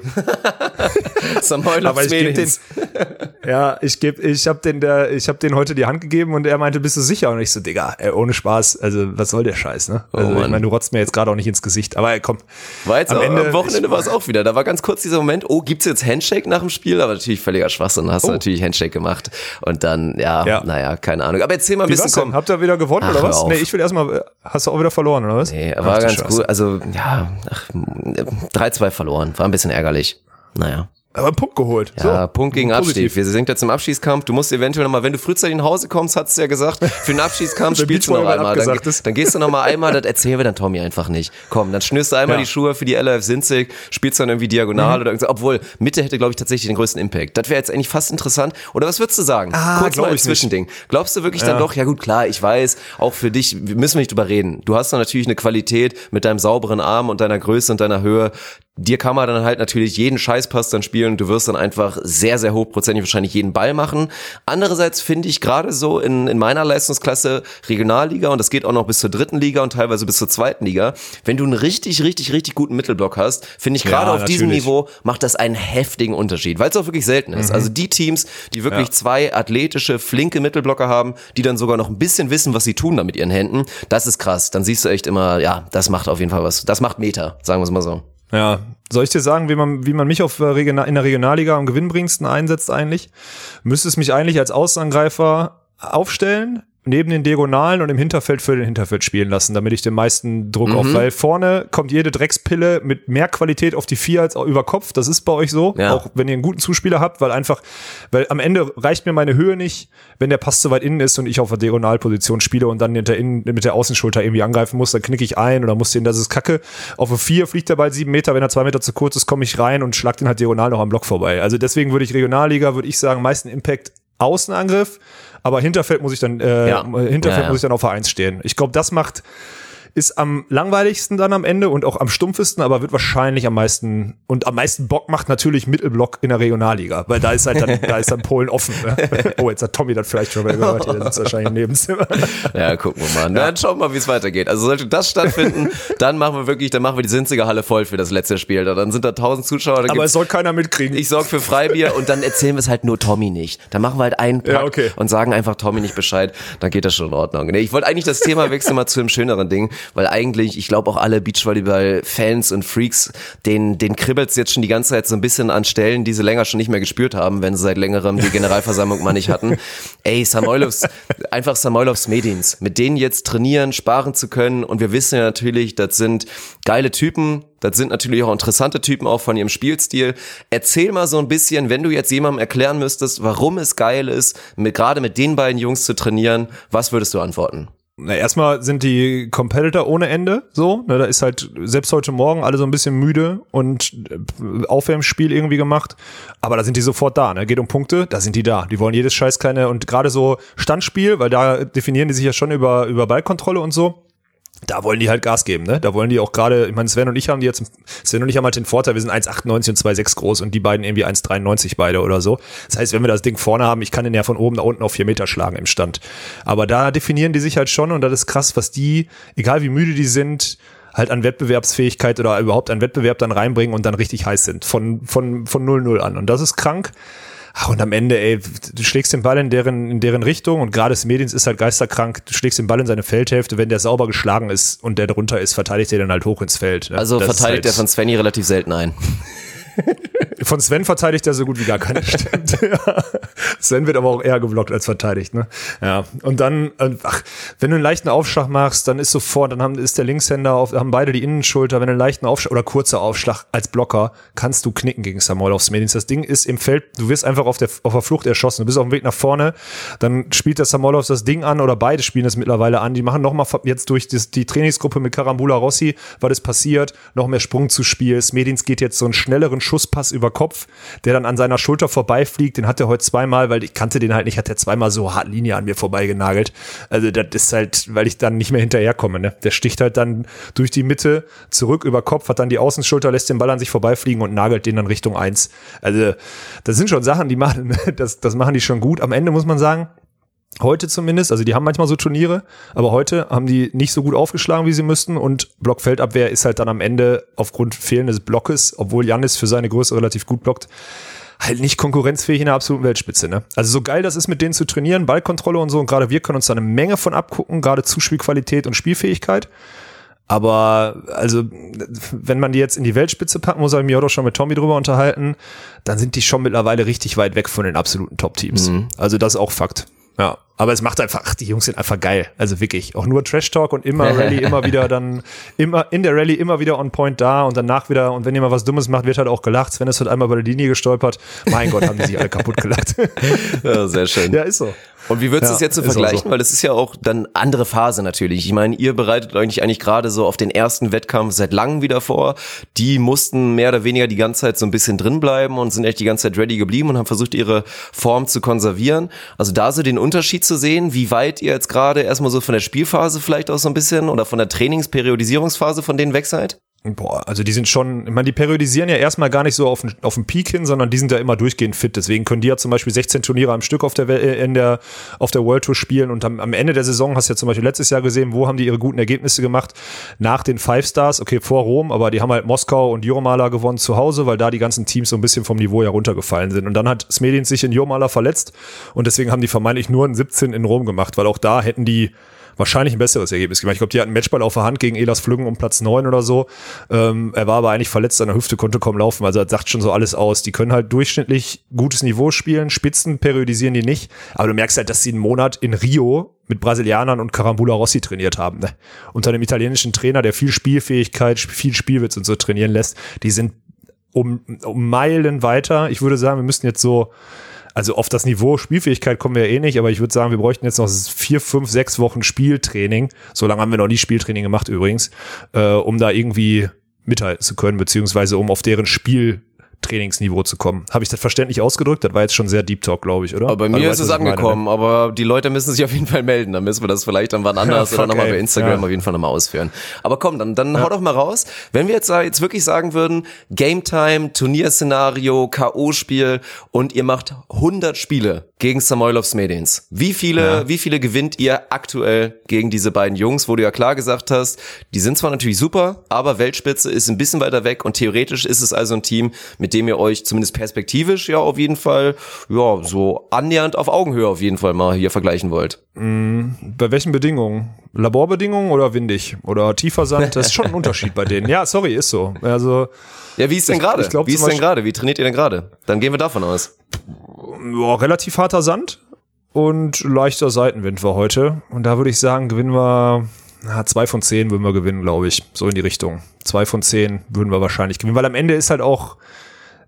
Aber ich gebe den, ja, ich gebe, ich habe den, der, ich habe den heute die Hand gegeben und er meinte, bist du sicher? Und ich so, Digga, ey, ohne Spaß, also was soll der Scheiß, ne? Also Oh Mann. ich meine, du rotzt mir jetzt gerade auch nicht ins Gesicht. Aber komm. War jetzt am, auch, Ende, am Wochenende war es auch wieder. Da war ganz kurz dieser Moment, oh, gibt's jetzt Handshake nach dem Spiel? Aber natürlich völliger Schwachsinn. Hast oh. du natürlich Handshake gemacht. Und dann, ja, ja, naja, keine Ahnung. Aber erzähl mal ein Wie bisschen. Komm. Habt ihr wieder gewonnen Ach, oder was? Nee, ich will erstmal, hast du auch wieder verloren, oder was? Nee, war Ach, ganz gut. Also, ja, 3-2 verloren. War ein bisschen ärgerlich. Naja. Aber einen Punkt geholt. Ja, so. Punkt gegen Positiv. Abstieg. Wir sind jetzt im Abschießkampf. Du musst eventuell nochmal, wenn du frühzeitig nach Hause kommst, hat's ja gesagt, für den Abschießkampf spielst du noch einmal. Dann, dann, gehst du noch mal einmal, das erzählen wir dann Tommy einfach nicht. Komm, dann schnürst du einmal ja. die Schuhe für die LF Sinzig, spielst dann irgendwie diagonal mhm. oder irgendwas. Obwohl, Mitte hätte, glaube ich, tatsächlich den größten Impact. Das wäre jetzt eigentlich fast interessant. Oder was würdest du sagen? Ah, Kurz mal ein Zwischending. Nicht. Glaubst du wirklich ja. dann doch, ja gut, klar, ich weiß, auch für dich müssen wir nicht drüber reden. Du hast dann natürlich eine Qualität mit deinem sauberen Arm und deiner Größe und deiner Höhe, dir kann man dann halt natürlich jeden Scheißpass dann spielen und du wirst dann einfach sehr, sehr hochprozentig wahrscheinlich jeden Ball machen. Andererseits finde ich gerade so in, in meiner Leistungsklasse Regionalliga und das geht auch noch bis zur dritten Liga und teilweise bis zur zweiten Liga, wenn du einen richtig, richtig, richtig guten Mittelblock hast, finde ich gerade ja, auf natürlich. diesem Niveau macht das einen heftigen Unterschied, weil es auch wirklich selten ist. Mhm. Also die Teams, die wirklich ja. zwei athletische, flinke Mittelblocker haben, die dann sogar noch ein bisschen wissen, was sie tun da mit ihren Händen, das ist krass. Dann siehst du echt immer, ja, das macht auf jeden Fall was. Das macht Meter, sagen wir es mal so. Ja, soll ich dir sagen, wie man, wie man mich auf äh, in der Regionalliga am gewinnbringendsten einsetzt eigentlich? Müsste es mich eigentlich als Außenangreifer aufstellen, neben den Diagonalen und im Hinterfeld für den Hinterfeld spielen lassen, damit ich den meisten Druck mhm. auf, weil vorne kommt jede Dreckspille mit mehr Qualität auf die vier als auch über Kopf. Das ist bei euch so, ja. auch wenn ihr einen guten Zuspieler habt, weil einfach, weil am Ende reicht mir meine Höhe nicht, wenn der Pass zu weit innen ist und ich auf der Diagonalposition spiele und dann hinter innen, mit der Außenschulter irgendwie angreifen muss, dann knicke ich ein oder muss den, das ist kacke. Auf der vier fliegt der Ball sieben Meter, wenn er zwei Meter zu kurz ist, komme ich rein und schlag den halt diagonal noch am Block vorbei. Also deswegen würde ich Regionalliga, würde ich sagen, meisten Impact Außenangriff aber Hinterfeld muss ich dann, äh, ja. Hinterfeld ja, ja. muss ich dann auf Vereins stehen. Ich glaube, das macht ist am langweiligsten dann am Ende und auch am stumpfesten, aber wird wahrscheinlich am meisten und am meisten Bock macht natürlich Mittelblock in der Regionalliga, weil da ist halt dann, da ist dann Polen offen. Ne? Oh, jetzt hat Tommy das vielleicht schon mal gehört, der sitzt wahrscheinlich im Nebenzimmer. Ja, gucken wir mal. Na, dann schauen wir mal, wie es weitergeht. Also sollte das stattfinden, dann machen wir wirklich, dann machen wir die Sinziger Halle voll für das letzte Spiel. Dann sind da tausend Zuschauer. aber es soll keiner mitkriegen. Ich sorge für Freibier und dann erzählen wir es halt nur Tommy nicht. Dann machen wir halt einen Pack ja, okay. und sagen einfach Tommy nicht Bescheid. Dann geht das schon in Ordnung. Nee, ich wollte eigentlich das Thema wechseln mal zu einem schöneren Ding, weil eigentlich ich glaube auch alle Beachvolleyball-Fans und Freaks, den, den kribbelt's jetzt schon die ganze Zeit so ein bisschen an Stellen, die sie länger schon nicht mehr gespürt haben, wenn sie seit längerem die Generalversammlung mal nicht hatten. Ey, Samoilovs, einfach Samoilovs Medins, mit denen jetzt trainieren, sparen zu können und wir wissen ja natürlich, das sind geile Typen, das sind natürlich auch interessante Typen auch von ihrem Spielstil. Erzähl mal so ein bisschen, wenn du jetzt jemandem erklären müsstest, warum es geil ist, mit, gerade mit den beiden Jungs zu trainieren, was würdest du antworten? Na, erstmal sind die Competitor ohne Ende, so. Ne, da ist halt selbst heute Morgen alle so ein bisschen müde und äh, Aufwärmspiel irgendwie gemacht. Aber da sind die sofort da, ne? Geht um Punkte, da sind die da. Die wollen jedes Scheiß keine und gerade so Standspiel, weil da definieren die sich ja schon über, über Ballkontrolle und so da wollen die halt Gas geben, ne? Da wollen die auch gerade, ich meine, Sven und ich haben die jetzt, Sven und ich haben halt den Vorteil, wir sind 1,98 und 2,6 groß und die beiden irgendwie 1,93 beide oder so. Das heißt, wenn wir das Ding vorne haben, ich kann den ja von oben nach unten auf vier Meter schlagen im Stand. Aber da definieren die sich halt schon und das ist krass, was die, egal wie müde die sind, halt an Wettbewerbsfähigkeit oder überhaupt an Wettbewerb dann reinbringen und dann richtig heiß sind. Von, von, von 0-0 an. Und das ist krank. Ach, und am Ende, ey, du schlägst den Ball in deren, in deren Richtung und gerade Smedins ist halt geisterkrank. Du schlägst den Ball in seine Feldhälfte. Wenn der sauber geschlagen ist und der drunter ist, verteidigt er dann halt hoch ins Feld. Ne? Also das verteidigt halt er von Svenny relativ selten ein. Von Sven verteidigt er so gut wie gar keiner. Stimmt. ja. Sven wird aber auch eher geblockt als verteidigt. Ne? Ja. Und dann, äh, ach, wenn du einen leichten Aufschlag machst, dann ist sofort, dann haben, ist der Linkshänder auf, haben beide die Innenschulter. Wenn du einen leichten Aufschlag oder kurzer Aufschlag als Blocker, kannst du knicken gegen Samuel aufs Medins. Das Ding ist im Feld, du wirst einfach auf der, auf der Flucht erschossen. Du bist auf dem Weg nach vorne, dann spielt der Samolovs das Ding an oder beide spielen das mittlerweile an. Die machen nochmal jetzt durch die, die Trainingsgruppe mit Karambula Rossi, weil das passiert, noch mehr Sprung zu spielen. Smedins geht jetzt so einen schnelleren Schusspass über Kopf, der dann an seiner Schulter vorbeifliegt. Den hat er heute zweimal, weil ich kannte den halt nicht, hat er zweimal so hart Linie an mir vorbeigenagelt. Also das ist halt, weil ich dann nicht mehr hinterherkomme. Ne? Der sticht halt dann durch die Mitte zurück über Kopf, hat dann die Außenschulter, lässt den Ball an sich vorbeifliegen und nagelt den dann Richtung eins. Also das sind schon Sachen, die machen, das, das machen die schon gut. Am Ende muss man sagen, Heute zumindest, also die haben manchmal so Turniere, aber heute haben die nicht so gut aufgeschlagen, wie sie müssten und Blockfeldabwehr ist halt dann am Ende aufgrund fehlendes Blockes, obwohl Janis für seine Größe relativ gut blockt, halt nicht konkurrenzfähig in der absoluten Weltspitze. Ne? Also so geil das ist, mit denen zu trainieren, Ballkontrolle und so und gerade wir können uns da eine Menge von abgucken, gerade Zuspielqualität und Spielfähigkeit. Aber also, wenn man die jetzt in die Weltspitze packt, muss ich mich auch schon mit Tommy drüber unterhalten, dann sind die schon mittlerweile richtig weit weg von den absoluten Top-Teams. Mhm. Also das ist auch Fakt. Ja, aber es macht einfach, ach, die Jungs sind einfach geil. Also wirklich, auch nur Trash Talk und immer Rallye, immer wieder dann, immer in der Rallye immer wieder on point da und danach wieder, und wenn jemand was Dummes macht, wird halt auch gelacht. Sven ist halt einmal bei der Linie gestolpert. Mein Gott, haben die sich alle kaputt gelacht. Ja, sehr schön. Ja, ist so. Und wie würdest du ja, es jetzt so vergleichen? So. Weil es ist ja auch dann andere Phase natürlich. Ich meine, ihr bereitet euch eigentlich gerade so auf den ersten Wettkampf seit langem wieder vor. Die mussten mehr oder weniger die ganze Zeit so ein bisschen drin bleiben und sind echt die ganze Zeit ready geblieben und haben versucht, ihre Form zu konservieren. Also da so den Unterschied zu sehen, wie weit ihr jetzt gerade erstmal so von der Spielphase vielleicht auch so ein bisschen oder von der Trainingsperiodisierungsphase von denen weg seid? Boah, also die sind schon, ich meine, die periodisieren ja erstmal gar nicht so auf den, auf den Peak hin, sondern die sind ja immer durchgehend fit. Deswegen können die ja zum Beispiel 16 Turniere am Stück auf der, äh, in der, auf der World Tour spielen und am, am Ende der Saison hast du ja zum Beispiel letztes Jahr gesehen, wo haben die ihre guten Ergebnisse gemacht? Nach den Five Stars, okay, vor Rom, aber die haben halt Moskau und Jurmala gewonnen zu Hause, weil da die ganzen Teams so ein bisschen vom Niveau heruntergefallen sind. Und dann hat Smedin sich in Jurmala verletzt und deswegen haben die vermeintlich nur ein 17 in Rom gemacht, weil auch da hätten die wahrscheinlich ein besseres Ergebnis gemacht. Ich glaube, die hatten Matchball auf der Hand gegen Elas Flüggen um Platz neun oder so. Ähm, er war aber eigentlich verletzt an der Hüfte, konnte kaum laufen. Also das sagt schon so alles aus. Die können halt durchschnittlich gutes Niveau spielen, Spitzen periodisieren die nicht. Aber du merkst halt, dass sie einen Monat in Rio mit Brasilianern und Carambula Rossi trainiert haben. Ne? Unter einem italienischen Trainer, der viel Spielfähigkeit, viel Spielwitz und so trainieren lässt. Die sind um, um Meilen weiter. Ich würde sagen, wir müssten jetzt so also auf das Niveau Spielfähigkeit kommen wir ja eh nicht, aber ich würde sagen, wir bräuchten jetzt noch vier, fünf, sechs Wochen Spieltraining. So lange haben wir noch nie Spieltraining gemacht übrigens, äh, um da irgendwie mithalten zu können, beziehungsweise um auf deren Spiel Trainingsniveau zu kommen. Habe ich das verständlich ausgedrückt? Das war jetzt schon sehr Deep Talk, glaube ich, oder? Aber bei mir ist es angekommen, meine, ne? aber die Leute müssen sich auf jeden Fall melden. Dann müssen wir das vielleicht dann wann anders ja, oder nochmal bei Instagram ja. auf jeden Fall nochmal ausführen. Aber komm, dann, dann ja. hau doch mal raus. Wenn wir jetzt, jetzt wirklich sagen würden, Game Time, Turnierszenario, K.O.-Spiel und ihr macht 100 Spiele gegen Samoilovs Medins. Wie viele, wie viele gewinnt ihr aktuell gegen diese beiden Jungs, wo du ja klar gesagt hast, die sind zwar natürlich super, aber Weltspitze ist ein bisschen weiter weg und theoretisch ist es also ein Team, mit dem ihr euch zumindest perspektivisch ja auf jeden Fall, ja, so annähernd auf Augenhöhe auf jeden Fall mal hier vergleichen wollt. Mm, bei welchen Bedingungen? Laborbedingungen oder windig? Oder tiefer Sand? Das ist schon ein Unterschied bei denen. Ja, sorry, ist so. Also, ja, wie ist denn gerade? Wie ist denn gerade? Wie trainiert ihr denn gerade? Dann gehen wir davon aus. Ja, relativ harter Sand und leichter Seitenwind war heute. Und da würde ich sagen, gewinnen wir na, zwei von zehn würden wir gewinnen, glaube ich. So in die Richtung. Zwei von zehn würden wir wahrscheinlich gewinnen, weil am Ende ist halt auch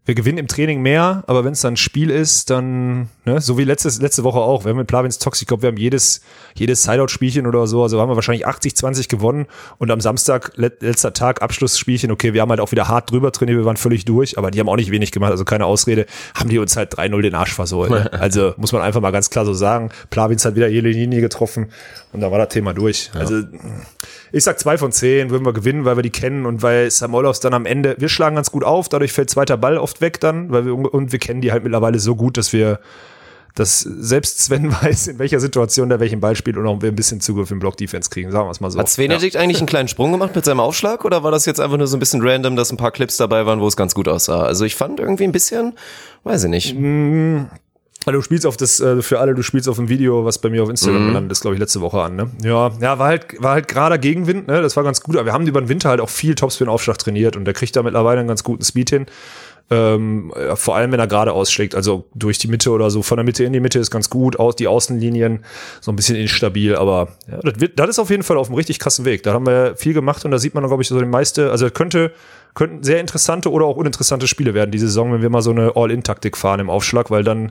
wir gewinnen im Training mehr, aber wenn es dann ein Spiel ist, dann, ne, so wie letztes, letzte Woche auch, wir haben mit Plavins Tox, ich glaube, wir haben jedes, jedes Sideout-Spielchen oder so, also haben wir wahrscheinlich 80, 20 gewonnen und am Samstag, let, letzter Tag, Abschlussspielchen, okay, wir haben halt auch wieder hart drüber trainiert, wir waren völlig durch, aber die haben auch nicht wenig gemacht, also keine Ausrede, haben die uns halt 3-0 den Arsch versohlt. Ne? Also muss man einfach mal ganz klar so sagen, Plavins hat wieder jede Linie getroffen und da war das Thema durch. Ja. Also ich sag zwei von zehn würden wir gewinnen, weil wir die kennen und weil Samolovs dann am Ende, wir schlagen ganz gut auf, dadurch fällt zweiter Ball oft weg dann, weil wir, und wir kennen die halt mittlerweile so gut, dass wir, dass selbst Sven weiß, in welcher Situation der welchen Ball spielt und auch ein bisschen Zugriff im Block-Defense kriegen, sagen wir es mal so. Hat Svenedikt ja. eigentlich einen kleinen Sprung gemacht mit seinem Aufschlag oder war das jetzt einfach nur so ein bisschen random, dass ein paar Clips dabei waren, wo es ganz gut aussah? Also ich fand irgendwie ein bisschen, weiß ich nicht. Also du spielst auf das, äh, für alle, du spielst auf ein Video, was bei mir auf Instagram mhm. gelandet ist, glaube ich, letzte Woche an, ne? Ja, ja, war halt, war halt gerade Gegenwind, ne? Das war ganz gut, aber wir haben über den Winter halt auch viel Topspin-Aufschlag trainiert und der kriegt da mittlerweile einen ganz guten Speed hin. Ähm, ja, vor allem, wenn er gerade ausschlägt, also durch die Mitte oder so, von der Mitte in die Mitte ist ganz gut, aus, die Außenlinien so ein bisschen instabil, aber ja, das, wird, das ist auf jeden Fall auf einem richtig krassen Weg. Da haben wir viel gemacht und da sieht man, glaube ich, so den meiste, also könnte könnten sehr interessante oder auch uninteressante Spiele werden diese Saison, wenn wir mal so eine All-In-Taktik fahren im Aufschlag, weil dann,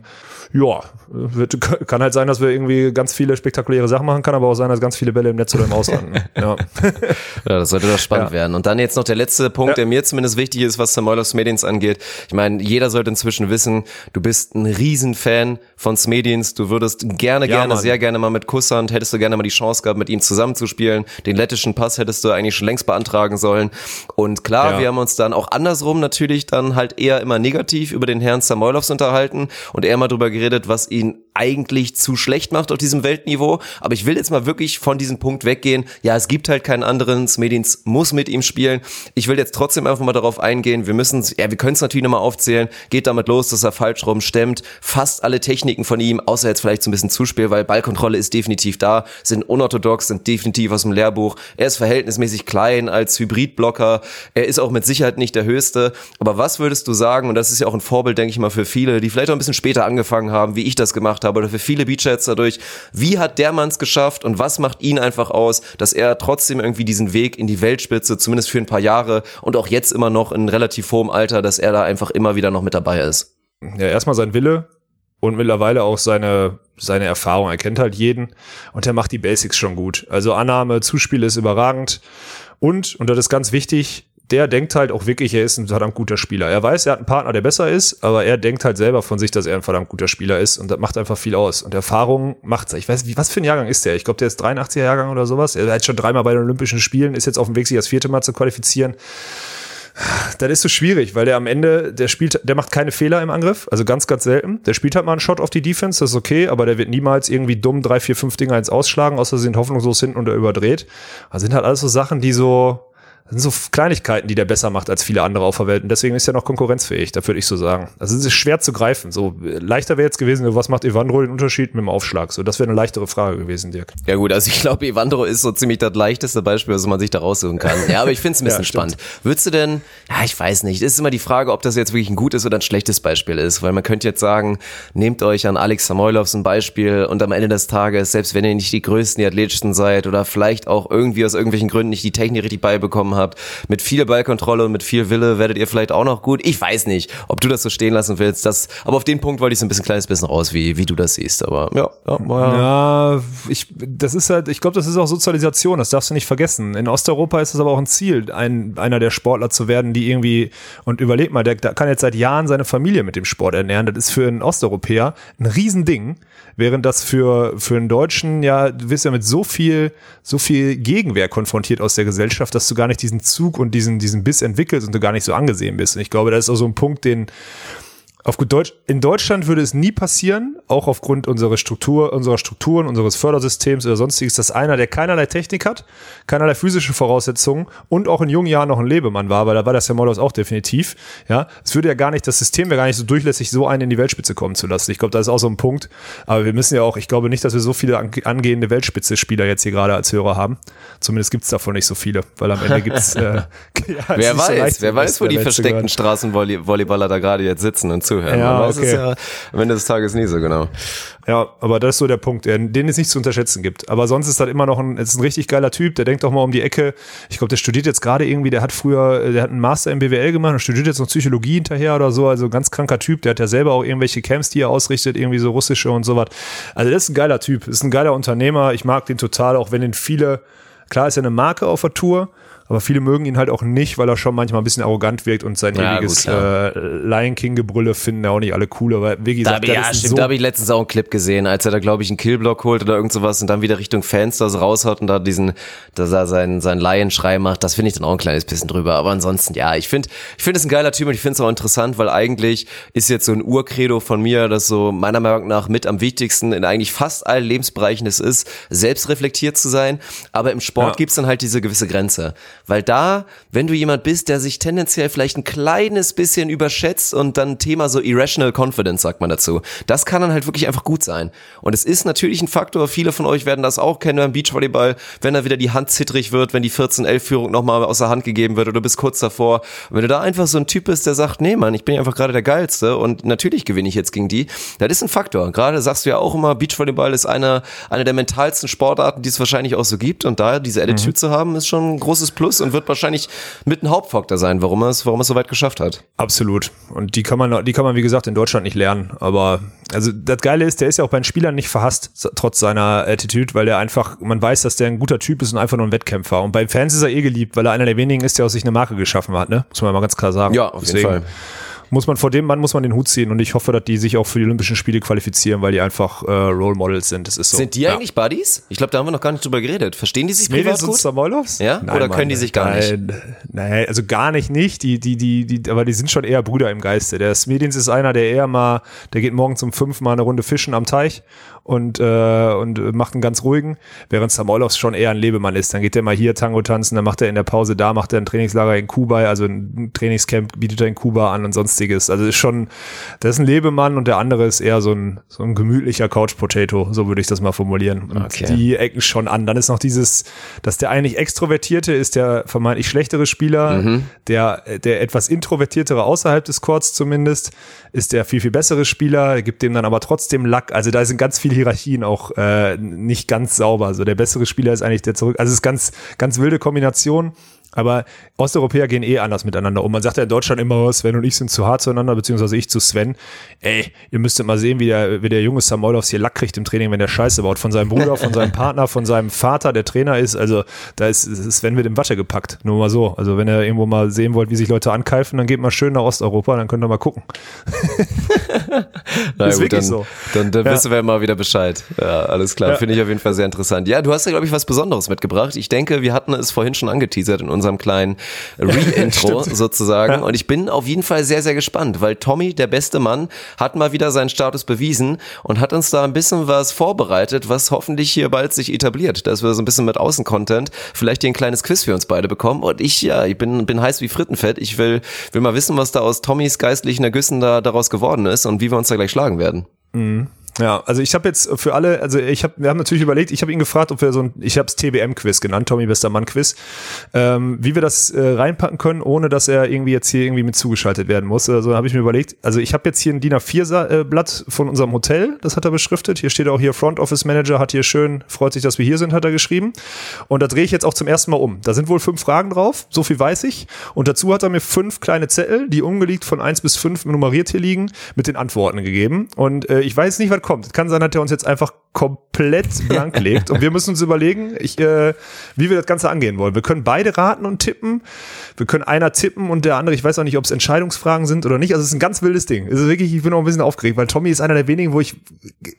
ja, wird, kann halt sein, dass wir irgendwie ganz viele spektakuläre Sachen machen, kann aber auch sein, dass ganz viele Bälle im Netz oder im Ausland. ja. ja, das sollte doch spannend ja. werden. Und dann jetzt noch der letzte Punkt, ja. der mir zumindest wichtig ist, was Samoilos Medins angeht. Ich meine, jeder sollte inzwischen wissen, du bist ein Riesenfan von Smedins, du würdest gerne, ja, gerne, Mann. sehr gerne mal mit Kusshand, hättest du gerne mal die Chance gehabt, mit ihm zusammenzuspielen. Den lettischen Pass hättest du eigentlich schon längst beantragen sollen. Und klar, wir haben uns dann auch andersrum natürlich dann halt eher immer negativ über den Herrn Samoilovs unterhalten und eher mal drüber geredet, was ihn eigentlich zu schlecht macht auf diesem Weltniveau. Aber ich will jetzt mal wirklich von diesem Punkt weggehen. Ja, es gibt halt keinen anderen. Smedins muss mit ihm spielen. Ich will jetzt trotzdem einfach mal darauf eingehen. Wir müssen, ja, wir können es natürlich nochmal aufzählen. Geht damit los, dass er falsch rum stemmt. Fast alle Techniken von ihm, außer jetzt vielleicht so ein bisschen Zuspiel, weil Ballkontrolle ist definitiv da, sind unorthodox, sind definitiv aus dem Lehrbuch. Er ist verhältnismäßig klein als Hybridblocker. Er ist auch mit Sicherheit nicht der Höchste. Aber was würdest du sagen, und das ist ja auch ein Vorbild, denke ich mal, für viele, die vielleicht auch ein bisschen später angefangen haben, wie ich das gemacht habe, oder für viele Beachheads dadurch, wie hat der Mann es geschafft und was macht ihn einfach aus, dass er trotzdem irgendwie diesen Weg in die Weltspitze, zumindest für ein paar Jahre und auch jetzt immer noch in relativ hohem Alter, dass er da einfach immer wieder noch mit dabei ist? Ja, erstmal sein Wille, und mittlerweile auch seine, seine Erfahrung. Er kennt halt jeden und er macht die Basics schon gut. Also Annahme, Zuspiel ist überragend. Und, und das ist ganz wichtig, der denkt halt auch wirklich, er ist ein verdammt guter Spieler. Er weiß, er hat einen Partner, der besser ist, aber er denkt halt selber von sich, dass er ein verdammt guter Spieler ist und das macht einfach viel aus. Und Erfahrung macht's. Ich weiß, wie, was für ein Jahrgang ist der? Ich glaube, der ist 83er Jahrgang oder sowas. Er hat schon dreimal bei den Olympischen Spielen, ist jetzt auf dem Weg, sich das vierte Mal zu qualifizieren das ist so schwierig, weil der am Ende, der spielt, der macht keine Fehler im Angriff, also ganz, ganz selten. Der spielt halt mal einen Shot auf die Defense, das ist okay, aber der wird niemals irgendwie dumm drei, vier, fünf Dinger ins Ausschlagen, außer sie sind hoffnungslos hinten und er überdreht. Also sind halt alles so Sachen, die so, das sind so Kleinigkeiten, die der besser macht als viele andere auf der Welt. Und deswegen ist er noch konkurrenzfähig, da würde ich so sagen. Also es ist schwer zu greifen. So leichter wäre jetzt gewesen, was macht Evandro den Unterschied mit dem Aufschlag? So, das wäre eine leichtere Frage gewesen, Dirk. Ja gut, also ich glaube, Evandro ist so ziemlich das leichteste Beispiel, was man sich da raussuchen kann. Ja, aber ich finde es ein bisschen ja, spannend. Würdest du denn, ja, ich weiß nicht, es ist immer die Frage, ob das jetzt wirklich ein gutes oder ein schlechtes Beispiel ist, weil man könnte jetzt sagen, nehmt euch an Alex Samoylov ein Beispiel und am Ende des Tages, selbst wenn ihr nicht die größten, die athletischsten seid oder vielleicht auch irgendwie aus irgendwelchen Gründen nicht die Technik richtig beibekommen habt, mit viel Ballkontrolle und mit viel Wille werdet ihr vielleicht auch noch gut. Ich weiß nicht, ob du das so stehen lassen willst. Das, aber auf den Punkt wollte ich so ein bisschen kleines bisschen raus, wie, wie du das siehst. Aber ja, ja, ja. ja ich, das ist halt, ich glaube, das ist auch Sozialisation. Das darfst du nicht vergessen. In Osteuropa ist es aber auch ein Ziel, ein, einer der Sportler zu werden, die irgendwie, und überleg mal, der, der kann jetzt seit Jahren seine Familie mit dem Sport ernähren. Das ist für einen Osteuropäer ein Riesending. Während das für, für einen Deutschen ja, du wirst ja mit so viel, so viel Gegenwehr konfrontiert aus der Gesellschaft, dass du gar nicht diesen Zug und diesen, diesen Biss entwickelst und du gar nicht so angesehen bist. Und ich glaube, das ist auch so ein Punkt, den, auf gut Deutsch, in Deutschland würde es nie passieren, auch aufgrund unserer Struktur, unserer Strukturen, unseres Fördersystems oder sonstiges, dass einer, der keinerlei Technik hat, keinerlei physische Voraussetzungen und auch in jungen Jahren noch ein Lebemann war, weil da war das ja Molos auch definitiv, ja. Es würde ja gar nicht, das System wäre gar nicht so durchlässig, so einen in die Weltspitze kommen zu lassen. Ich glaube, das ist auch so ein Punkt. Aber wir müssen ja auch, ich glaube nicht, dass wir so viele angehende Weltspitze-Spieler jetzt hier gerade als Hörer haben. Zumindest gibt's davon nicht so viele, weil am Ende gibt's, äh, ja, wer weiß, so leicht, wer weiß, wo die versteckten Straßenvolleyballer da gerade jetzt sitzen und zuhören. Ja, Man weiß okay. es ja am Ende des Tages nie so genau. Ja, aber das ist so der Punkt, den es nicht zu unterschätzen gibt. Aber sonst ist das immer noch ein, ist ein richtig geiler Typ, der denkt doch mal um die Ecke. Ich glaube, der studiert jetzt gerade irgendwie, der hat früher, der hat einen Master im BWL gemacht und studiert jetzt noch Psychologie hinterher oder so. Also ganz kranker Typ. Der hat ja selber auch irgendwelche Camps, die er ausrichtet, irgendwie so russische und sowas. Also das ist ein geiler Typ, ist ein geiler Unternehmer. Ich mag den total, auch wenn den viele, klar ist er eine Marke auf der Tour, aber viele mögen ihn halt auch nicht, weil er schon manchmal ein bisschen arrogant wirkt und sein ja, ewiges äh, Lion King-Gebrülle finden ja auch nicht alle cool. Aber gesagt, da, ja, stimmt, so da habe ich letztens auch einen Clip gesehen, als er da, glaube ich, einen Killblock holt oder irgend sowas und dann wieder Richtung Fans das raushaut und da diesen, dass er seinen, seinen Lion-Schrei macht. Das finde ich dann auch ein kleines bisschen drüber. Aber ansonsten, ja, ich finde, ich finde es ein geiler Typ und ich finde es auch interessant, weil eigentlich ist jetzt so ein Urcredo von mir, das so meiner Meinung nach mit am wichtigsten in eigentlich fast allen Lebensbereichen es ist, selbst reflektiert zu sein. Aber im Sport ja. gibt's dann halt diese gewisse Grenze. Weil da, wenn du jemand bist, der sich tendenziell vielleicht ein kleines bisschen überschätzt und dann Thema so Irrational Confidence sagt man dazu, das kann dann halt wirklich einfach gut sein. Und es ist natürlich ein Faktor, viele von euch werden das auch kennen beim Beachvolleyball, wenn da wieder die Hand zittrig wird, wenn die 14-11-Führung nochmal aus der Hand gegeben wird oder du bist kurz davor. Und wenn du da einfach so ein Typ bist, der sagt, nee Mann, ich bin einfach gerade der Geilste und natürlich gewinne ich jetzt gegen die, das ist ein Faktor. Gerade sagst du ja auch immer, Beachvolleyball ist einer eine der mentalsten Sportarten, die es wahrscheinlich auch so gibt und da diese Attitude mhm. zu haben, ist schon ein großes Plus und wird wahrscheinlich mit ein Hauptfaktor sein, warum er es, warum er es so weit geschafft hat. Absolut. Und die kann man, die kann man, wie gesagt, in Deutschland nicht lernen. Aber, also, das Geile ist, der ist ja auch bei den Spielern nicht verhasst, trotz seiner Attitude, weil der einfach, man weiß, dass der ein guter Typ ist und einfach nur ein Wettkämpfer. Und bei Fans ist er eh geliebt, weil er einer der wenigen ist, der aus sich eine Marke geschaffen hat, ne? Muss man mal ganz klar sagen. Ja, auf Deswegen, jeden Fall muss man vor dem Mann muss man den Hut ziehen und ich hoffe, dass die sich auch für die Olympischen Spiele qualifizieren, weil die einfach äh, Role Models sind. Das ist so. Sind die ja. eigentlich Buddies? Ich glaube, da haben wir noch gar nicht drüber geredet. Verstehen die sich privat Mädels und gut? Samoylovs? Ja? Oder können die sich gar nicht? nein, Nein, also gar nicht nicht. Die, die, die, die, aber die sind schon eher Brüder im Geiste. Der Smedins ist einer, der eher mal, der geht morgens um fünf mal eine Runde fischen am Teich und, äh, und macht einen ganz ruhigen, während Samoylovs schon eher ein Lebemann ist. Dann geht der mal hier Tango tanzen, dann macht er in der Pause da, macht er ein Trainingslager in Kuba, also ein Trainingscamp bietet er in Kuba an und sonstiges. Also ist schon, das ist ein Lebemann und der andere ist eher so ein, so ein gemütlicher Couch Potato, so würde ich das mal formulieren. Und Okay. die ecken schon an. Dann ist noch dieses, dass der eigentlich Extrovertierte ist der vermeintlich schlechtere Spieler, der, der etwas Introvertiertere außerhalb des Courts zumindest, ist der viel, viel bessere Spieler, gibt dem dann aber trotzdem Lack. Also da sind ganz viele Hierarchien auch äh, nicht ganz sauber. Also der bessere Spieler ist eigentlich der zurück. Also es ist ganz, ganz wilde Kombination. Aber Osteuropäer gehen eh anders miteinander um. Man sagt ja in Deutschland immer, Sven und ich sind zu hart zueinander, beziehungsweise ich zu Sven. Ey, ihr müsstet mal sehen, wie der, wie der junge Samoylovs hier Lack kriegt im Training, wenn der Scheiße baut. Von seinem Bruder, von seinem Partner, von seinem Vater, der Trainer ist. Also da ist Sven mit dem Watte gepackt. Nur mal so. Also wenn ihr irgendwo mal sehen wollt, wie sich Leute ankeifen, dann geht mal schön nach Osteuropa, dann könnt ihr mal gucken. Na Ist wirklich dann, so. dann, dann Ja. wissen wir mal wieder Bescheid. Ja, alles klar. Ja. Finde ich auf jeden Fall sehr interessant. Ja, du hast ja, glaube ich, was Besonderes mitgebracht. Ich denke, wir hatten es vorhin schon angeteasert in unserem kleinen Re-Intro sozusagen. Ja. Und ich bin auf jeden Fall sehr, sehr gespannt, weil Tommy, der beste Mann, hat mal wieder seinen Status bewiesen und hat uns da ein bisschen was vorbereitet, was hoffentlich hier bald sich etabliert, dass wir so ein bisschen mit Außen-Content vielleicht hier ein kleines Quiz für uns beide bekommen. Und ich, ja, ich bin, bin heiß wie Frittenfett. Ich will, will mal wissen, was da aus Tommys geistlichen Ergüssen da daraus geworden ist und wie wir uns da gleich schlagen werden. Ja, also ich habe jetzt für alle, also ich habe, wir haben natürlich überlegt, ich habe ihn gefragt, ob wir so ein, ich habe es TBM-Quiz genannt, Tommy bester Mann-Quiz, ähm, wie wir das äh, reinpacken können, ohne dass er irgendwie jetzt hier irgendwie mit zugeschaltet werden muss. Also habe ich mir überlegt, also ich habe jetzt hier ein DIN A4-Blatt von unserem Hotel, das hat er beschriftet. Hier steht auch hier Front Office Manager, hat hier schön, freut sich, dass wir hier sind, hat er geschrieben. Und da drehe ich jetzt auch zum ersten Mal um. Da sind wohl fünf Fragen drauf, so viel weiß ich. Und dazu hat er mir fünf kleine Zettel, die umgelegt von eins bis fünf nummeriert hier liegen, mit den Antworten gegeben. Und äh, ich weiß nicht, was kommt. Es kann sein, dass er uns jetzt einfach komplett blank legt. Und wir müssen uns überlegen, ich, äh, wie wir das Ganze angehen wollen. Wir können beide raten und tippen. Wir können einer tippen und der andere, ich weiß auch nicht, ob es Entscheidungsfragen sind oder nicht. Also es ist ein ganz wildes Ding. Es ist wirklich, ich bin auch ein bisschen aufgeregt, weil Tommy ist einer der wenigen, wo ich,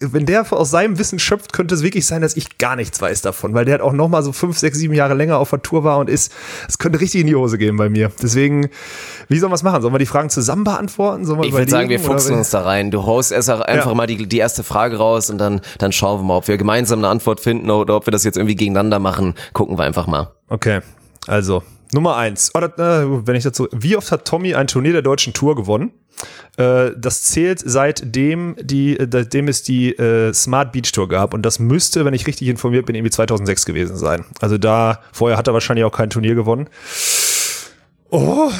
wenn der aus seinem Wissen schöpft, könnte es wirklich sein, dass ich gar nichts weiß davon, weil der hat auch noch mal so fünf, sechs, sieben Jahre länger auf der Tour war und ist, es könnte richtig in die Hose gehen bei mir. Deswegen, wie sollen wir es machen? Sollen wir die Fragen zusammen beantworten? Ich würde sagen, wir fuchsen uns da rein. Du haust einfach Ja. mal die, die erste Frage raus und dann, dann schauen wir mal, ob wir gemeinsam eine Antwort finden oder ob wir das jetzt irgendwie gegeneinander machen. Gucken wir einfach mal. Okay, also Nummer eins. Oder, äh, wenn ich dazu, wie oft hat Tommy ein Turnier der deutschen Tour gewonnen? Äh, das zählt seitdem die, äh, seitdem es die äh, Smart Beach Tour gab und das müsste, wenn ich richtig informiert bin, irgendwie 2006 gewesen sein. Also da vorher hat er wahrscheinlich auch kein Turnier gewonnen. Oh,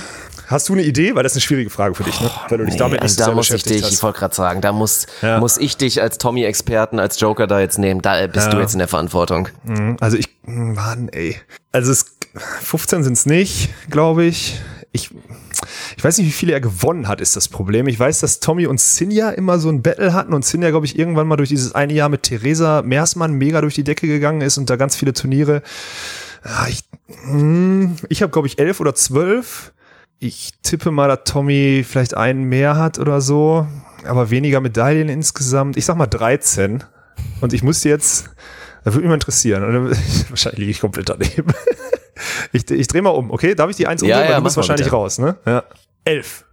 hast du eine Idee? Weil das ist eine schwierige Frage für dich, ne? Weil du dich damit also nicht da sehr muss ich dich, ich hast. wollte gerade sagen, da muss, Ja. muss ich dich als Tommy-Experten, als Joker da jetzt nehmen. Da bist du Ja. jetzt in der Verantwortung. Mhm, Also ich, Mann, ey. Also es, 15 sind es nicht, glaube ich. Ich, ich weiß nicht, wie viele er gewonnen hat, ist das Problem. Ich weiß, dass Tommy und Sinja immer so ein Battle hatten und Sinja, glaube ich, irgendwann mal durch dieses eine Jahr mit Theresa Meersmann mega durch die Decke gegangen ist und da ganz viele Turniere. Ja, ich hm, ich habe, glaube ich, elf oder zwölf. Ich tippe mal, dass Tommy vielleicht einen mehr hat oder so, aber weniger Medaillen insgesamt. Ich sag mal 13. Und ich muss jetzt, da würde mich mal interessieren. Dann, wahrscheinlich liege ich komplett daneben. Ich, ich drehe mal um, okay? Darf ich die eins Ja, umdrehen? ja, Weil du mal wahrscheinlich bitte. raus, ne? Ja. Elf.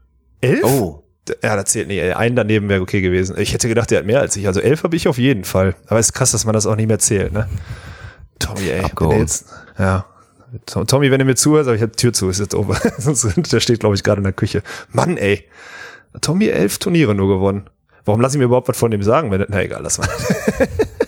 Elf? Oh. Ja, das zählt nicht. ey. Ein daneben wäre okay gewesen. Ich hätte gedacht, der hat mehr als ich. Also elf habe ich auf jeden Fall. Aber es ist krass, dass man das auch nicht mehr zählt, ne? Tommy, ey. Der jetzt, ja. To- Tommy, wenn du mir zuhörst, aber ich habe Tür zu, ist jetzt. Sonst, der steht, glaube ich, gerade in der Küche. Mann, ey. Tommy elf Turniere nur gewonnen. Warum lasse ich mir überhaupt was von dem sagen? Wenn, na egal, lass mal.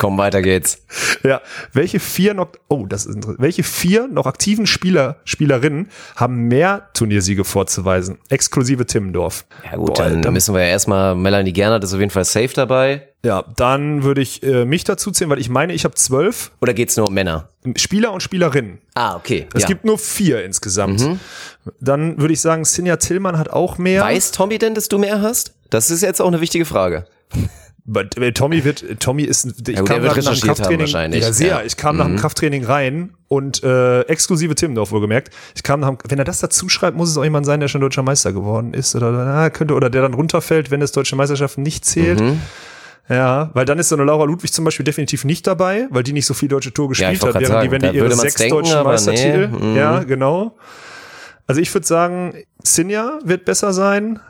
Komm, weiter geht's. Ja, welche vier noch, oh, das ist interessant. Welche vier noch aktiven Spieler, Spielerinnen haben mehr Turniersiege vorzuweisen? Exklusive Timmendorf. Ja gut, Boah, dann, dann- müssen wir ja erstmal, Melanie Gernert ist auf jeden Fall safe dabei. Ja, dann würde ich äh, mich dazu zählen, weil ich meine, ich habe zwölf Oder geht's nur um Männer? Spieler und Spielerinnen. Ah, okay. Es ja. gibt nur vier insgesamt. Dann würde ich sagen, Sinja Tillmann hat auch mehr. Weiß Tommy denn, dass du mehr hast? Das ist jetzt auch eine wichtige Frage. Äh, Tommy wird, Tommy ist, ich Ja kam nach, nach dem Krafttraining, ja sehr, Ja. ich kam nach dem Krafttraining rein und äh, exklusive Timmendorf wohlgemerkt. Ich kam, wenn er das dazu schreibt, muss es auch jemand sein, der schon deutscher Meister geworden ist oder na, könnte oder der dann runterfällt, wenn es deutsche Meisterschaften nicht zählt. Mhm. Ja, weil dann ist so eine Laura Ludwig zum Beispiel definitiv nicht dabei, weil die nicht so viel deutsche Tour Ja, gespielt wollte hat, während die, wenn sagen, die ihre sechs denken, deutschen Meistertitel. nee, mhm. Ja, genau. Also ich würde sagen, Sinja wird besser sein,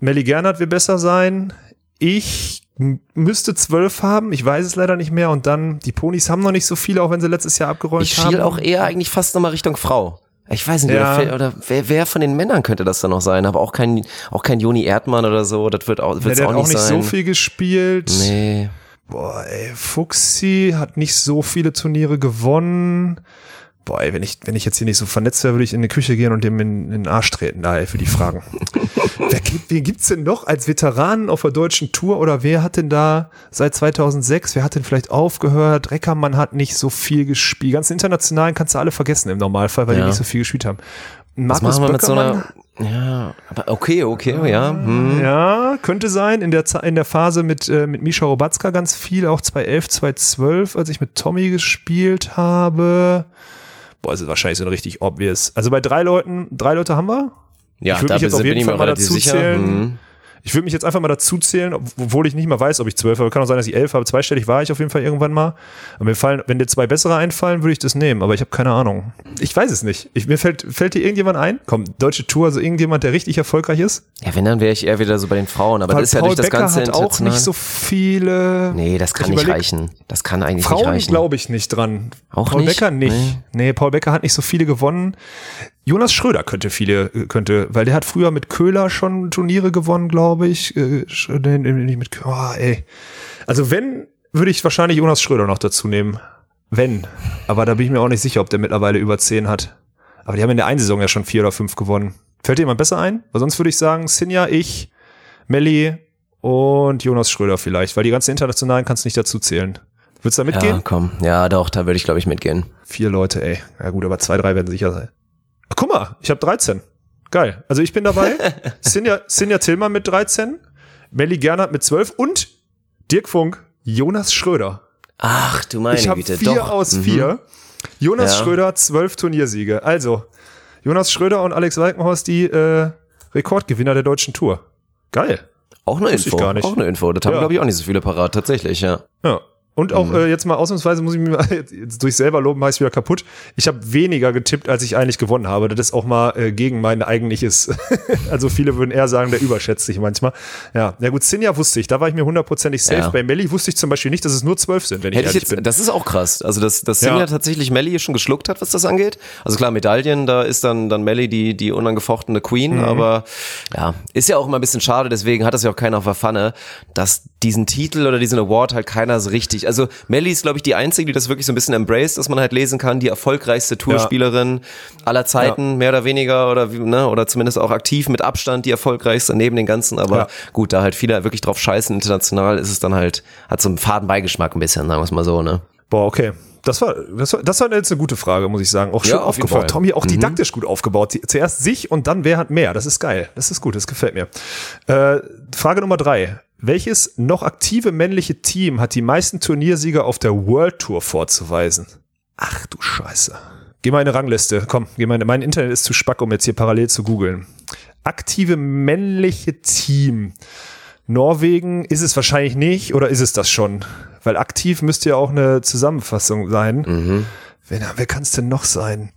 Melly Gernert wird besser sein. Ich müsste zwölf haben, ich weiß es leider nicht mehr. Und dann, die Ponys haben noch nicht so viele, auch wenn sie letztes Jahr abgeräumt Ich haben. schiel auch eher eigentlich fast nochmal Richtung Frau. Ich weiß nicht, Ja. oder, oder wer, wer von den Männern könnte das dann noch sein? Aber auch kein, auch kein Joni Erdmann oder so. Das wird auch, Ja, wird's der auch hat auch nicht nicht so viel gespielt. Nee. Boah, ey, Fuxi hat nicht so viele Turniere gewonnen. Boah, ey, wenn ich, wenn ich jetzt hier nicht so vernetzt wäre, würde ich in die Küche gehen und dem in, in den Arsch treten, da, ey, für die Fragen. wer gibt, wen gibt's denn noch als Veteranen auf der deutschen Tour oder wer hat denn da seit 2006, wer hat denn vielleicht aufgehört? Reckermann hat nicht so viel gespielt. Die ganzen internationalen kannst du alle vergessen im Normalfall, weil Ja. die nicht so viel gespielt haben. Was Markus machen wir mit so einer, ja, aber okay, okay, ja. Hm. Ja, könnte sein. In der, in der Phase mit, äh, mit Misha Robatzka ganz viel, auch 2011, 2012, als ich mit Tommy gespielt habe. Boah, ist wahrscheinlich so ein richtig obvious. Also bei drei Leuten, drei Leute haben wir. Ja, Ich würd da mich jetzt auf bin jeden ich Fall mir mal relativ dazu sicher. zählen. Hm. Ich würde mich jetzt einfach mal dazu zählen, obwohl ich nicht mal weiß, ob ich zwölf habe. Kann auch sein, dass ich elf habe. Zweistellig war ich auf jeden Fall irgendwann mal. Aber mir fallen, wenn dir zwei bessere einfallen, würde ich das nehmen. Aber ich habe keine Ahnung. Ich weiß es nicht. Ich, mir fällt, fällt dir irgendjemand ein? Komm, deutsche Tour, also irgendjemand, der richtig erfolgreich ist? Ja, wenn, dann wäre ich eher wieder so bei den Frauen. Aber Paul, das ist ja Paul durch das Becker ganze hat auch nicht so viele. Nee, das kann Ich nicht überleg- reichen. Das kann eigentlich nicht Frauen reichen. glaube ich nicht dran. Auch Paul nicht? Becker nicht. Nee. Paul Becker hat nicht so viele gewonnen. Jonas Schröder könnte viele, äh, könnte, weil der hat früher mit Köhler schon Turniere gewonnen, glaube ich. Äh, nicht mit Köhler, oh, ey. Also wenn, würde ich wahrscheinlich Jonas Schröder noch dazu nehmen. Wenn. Aber da bin ich mir auch nicht sicher, ob der mittlerweile über zehn hat. Aber die haben in der einen Saison ja schon vier oder fünf gewonnen. Fällt dir jemand besser ein? Weil sonst würde ich sagen, Sinja, ich, Melli und Jonas Schröder vielleicht, weil die ganzen internationalen kannst du nicht dazu zählen. Würdest du da mitgehen? Ja, komm. Ja, doch, da würde ich, glaube ich, mitgehen. Vier Leute, ey. Ja gut, aber zwei, drei werden sicher sein. Guck mal, ich habe 13. Geil. Also ich bin dabei. Sinja, Sinja Tillmann mit 13, Melli Gernert mit 12 und Dirk Funk, Jonas Schröder. Ach, du meine ich habe Güte, vier doch. aus Mhm. vier. Jonas Ja. Schröder, zwölf Turniersiege. Also, Jonas Schröder und Alex Walkenhorst, die äh, Rekordgewinner der deutschen Tour. Geil. Auch eine Info. Auch eine Info. Das haben, Ja. glaube ich, auch nicht so viele parat. Tatsächlich, ja. Ja. Und auch Mhm. äh, jetzt mal ausnahmsweise muss ich mir mal, jetzt, jetzt durch selber loben heißt wieder kaputt. Ich habe weniger getippt, als ich eigentlich gewonnen habe. Das ist auch mal äh, gegen mein eigentliches. also viele würden eher sagen, der überschätzt sich manchmal. Ja, na gut, Sinja wusste ich, da war ich mir hundertprozentig safe. Ja. Bei Melli wusste ich zum Beispiel nicht, dass es nur zwölf sind, wenn ich Hätte ich ehrlich jetzt, bin. das ist auch krass. Also, dass, dass Ja. Sinja tatsächlich Melly schon geschluckt hat, was das angeht. Also klar, Medaillen, da ist dann, dann Melly die, die unangefochtene Queen, Mhm. aber ja, ist ja auch immer ein bisschen schade, deswegen hat das ja auch keiner auf der Pfanne, dass diesen Titel oder diesen Award halt keiner so richtig, also Melly ist, glaube ich, die einzige, die das wirklich so ein bisschen embraced, dass man halt lesen kann, die erfolgreichste Tourspielerin aller Zeiten, mehr oder weniger, oder ne, oder zumindest auch aktiv mit Abstand die erfolgreichste neben den ganzen, aber Ja. gut, da halt viele wirklich drauf scheißen international, ist es dann halt, hat so einen faden Beigeschmack ein bisschen, sagen wir es mal so, ne? Boah, okay. Das war, das war, das war jetzt eine gute Frage, muss ich sagen. Auch schön Ja, aufgebaut. Tommy auch didaktisch gut aufgebaut. Zuerst sich und dann wer hat mehr. Das ist geil. Das ist gut, das gefällt mir. Äh, Frage Nummer drei. Welches noch aktive männliche Team hat die meisten Turniersieger auf der World Tour vorzuweisen? Ach du Scheiße. Geh mal in eine Rangliste. Komm, geh mal in, mein Internet ist zu spack, um jetzt hier parallel zu googeln. Aktive männliche Team. Norwegen ist es wahrscheinlich nicht oder ist es das schon? Weil aktiv müsste ja auch eine Zusammenfassung sein. Wer, wer kann es denn noch sein?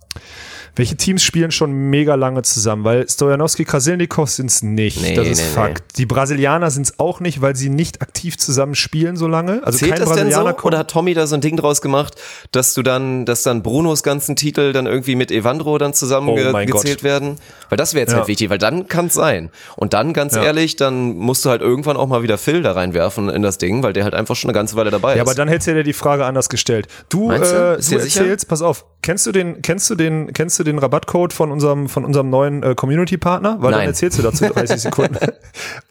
Welche Teams spielen schon mega lange zusammen? Weil Stojanowski, Krasilnikov sind es nicht. Nee, das ist nee, Fakt. Die Brasilianer sind es auch nicht, weil sie nicht aktiv zusammen spielen so lange. Also Zählt kein das denn so? Brasilianer kommt. Oder hat Tommy da so ein Ding draus gemacht, dass du dann, dass dann Brunos ganzen Titel dann irgendwie mit Evandro dann Oh zusammengezählt mein Gott. werden? Weil das wäre jetzt Ja. halt wichtig, weil dann kann's sein. Und dann, ganz Ja. ehrlich, dann musst du halt irgendwann auch mal wieder Phil da reinwerfen in das Ding, weil der halt einfach schon eine ganze Weile dabei Ja, ist. aber dann hättest du dir die Frage anders gestellt. Du, äh, du dir sicher? erzählst, pass auf, kennst du den, kennst du den, kennst du den Rabattcode von unserem, von unserem neuen äh, Community-Partner? Weil dann Nein. erzählst du dazu 30 Sekunden.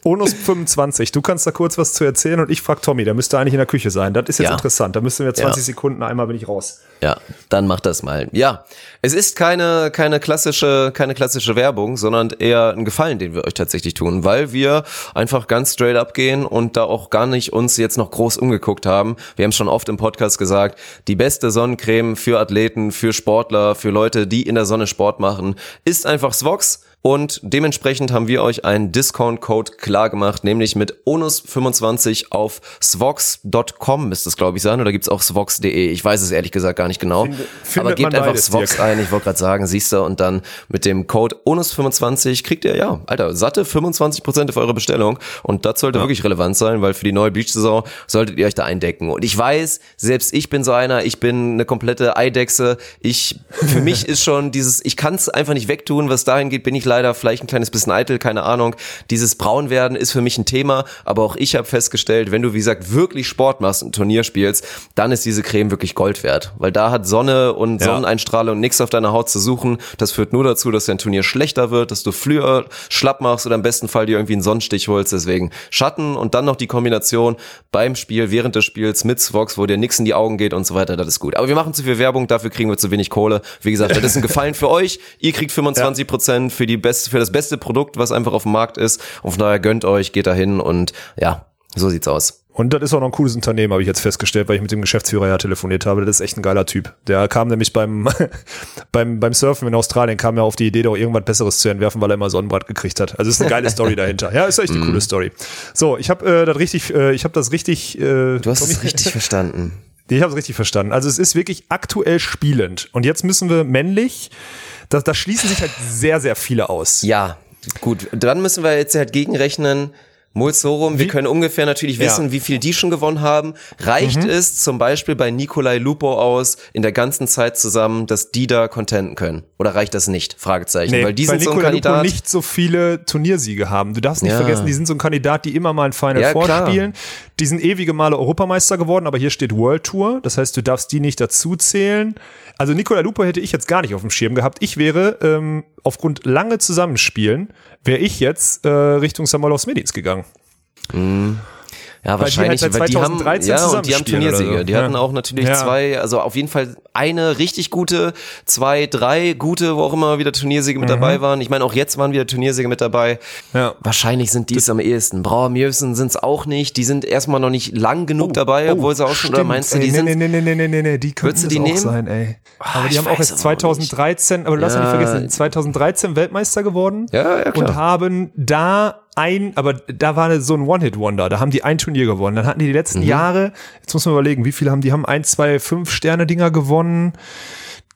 Onus 25. Du kannst da kurz was zu erzählen und ich frag Tommy, der müsste eigentlich in der Küche sein. Das ist jetzt Ja. interessant. Da müssen wir 20 Ja. Sekunden, einmal bin ich raus. Ja, dann mach das mal. Ja, es ist keine keine klassische keine klassische Werbung, sondern eher ein Gefallen, den wir euch tatsächlich tun, weil wir einfach ganz straight up gehen und da auch gar nicht uns jetzt noch groß umgeguckt haben. Wir haben schon oft im Podcast gesagt, die beste Sonnencreme für Athleten, für Sportler, für Leute, die in der Sonne Sport machen, ist einfach Svox. Und dementsprechend haben wir euch einen Discount-Code klar gemacht, nämlich mit Onus25 auf svox.com müsste es, glaube ich, sein. Oder gibt's auch svox.de? Ich weiß es ehrlich gesagt gar nicht genau. Finde, Aber gebt einfach Svox Dirk. ein, ich wollte gerade sagen, siehst du, und dann mit dem Code Onus25 kriegt ihr, ja, Alter, satte 25% auf eure Bestellung. Und das sollte ja. wirklich relevant sein, weil für die neue Beach-Saison solltet ihr euch da eindecken. Und ich weiß, selbst ich bin so einer, ich bin eine komplette Eidechse. Ich, für mich ist schon dieses, ich kann es einfach nicht wegtun, was dahin geht, bin ich leider leider vielleicht ein kleines bisschen eitel, keine Ahnung. Dieses Braunwerden ist für mich ein Thema, aber auch ich habe festgestellt, wenn du, wie gesagt, wirklich Sport machst und Turnier spielst, dann ist diese Creme wirklich Gold wert. Weil da hat Sonne und ja. Sonneneinstrahlung nichts auf deiner Haut zu suchen. Das führt nur dazu, dass dein Turnier schlechter wird, dass du früher schlapp machst oder im besten Fall dir irgendwie einen Sonnenstich holst. Deswegen Schatten und dann noch die Kombination beim Spiel, während des Spiels mit Svox, wo dir nichts in die Augen geht und so weiter, das ist gut. Aber wir machen zu viel Werbung, dafür kriegen wir zu wenig Kohle. Wie gesagt, das ist ein Gefallen für euch. Ihr kriegt 25 Prozent für die beste, für das beste Produkt, was einfach auf dem Markt ist. Und von daher gönnt euch, geht da hin und ja, so sieht's aus. Und das ist auch noch ein cooles Unternehmen, habe ich jetzt festgestellt, weil ich mit dem Geschäftsführer ja telefoniert habe. Das ist echt ein geiler Typ. Der kam nämlich beim, beim, beim Surfen in Australien, kam ja auf die Idee, doch irgendwas Besseres zu entwerfen, weil er immer Sonnenbrand gekriegt hat. Also ist eine geile Story dahinter. Ja, ist echt eine coole Story. So, ich habe äh, das richtig, äh, ich habe das richtig. Äh, du hast es richtig verstanden. Ich habe es richtig verstanden. Also es ist wirklich aktuell spielend. Und jetzt müssen wir männlich da, da schließen sich halt sehr, sehr viele aus. Ja, gut. Dann müssen wir jetzt halt gegenrechnen, Mulsorum, wir können ungefähr natürlich wissen, ja. wie viel die schon gewonnen haben. Reicht mhm. es zum Beispiel bei Nikolai Lupo aus in der ganzen Zeit zusammen, dass die da contenten können? Oder reicht das nicht? Fragezeichen. Nee, Weil die sind so ein Kandidat. Lupo nicht so viele Turniersiege haben. Du darfst nicht ja. vergessen, die sind so ein Kandidat, die immer mal ein Final ja, vorspielen. Die sind ewige Male Europameister geworden, aber hier steht World Tour. Das heißt, du darfst die nicht dazu zählen. Also Nikolai Lupo hätte ich jetzt gar nicht auf dem Schirm gehabt. Ich wäre ähm, aufgrund lange Zusammenspielen wäre ich jetzt äh, Richtung Samolos Medins gegangen. Mhm. Ja, wahrscheinlich, weil die, halt weil die haben, ja, und die haben Turniersiege. So. Die ja. hatten auch natürlich ja. zwei, also auf jeden Fall eine richtig gute, zwei, drei gute, wo auch immer wieder Turniersiege mit mhm. dabei waren. Ich meine, auch jetzt waren wieder Turniersiege mit dabei. Ja. Wahrscheinlich sind die es am ehesten. Brauer Mjösen sind es auch nicht. Die sind erstmal noch nicht lang genug oh, dabei, obwohl sie auch schon, oder meinst du, die ey, sind. Nee, nee, nee, nee, nee, nee, nee, die könnten du die nehmen? sein, ey. Aber oh, die haben auch jetzt 2013, aber du darfst ja nicht vergessen, 2013 Weltmeister geworden. Ja, ja, klar. Und haben da ein, aber da war so ein One-Hit-Wonder. Da haben die ein Turnier gewonnen. Dann hatten die die letzten mhm. Jahre, jetzt muss man überlegen, wie viele haben die? Haben ein, zwei, fünf Sterne-Dinger gewonnen.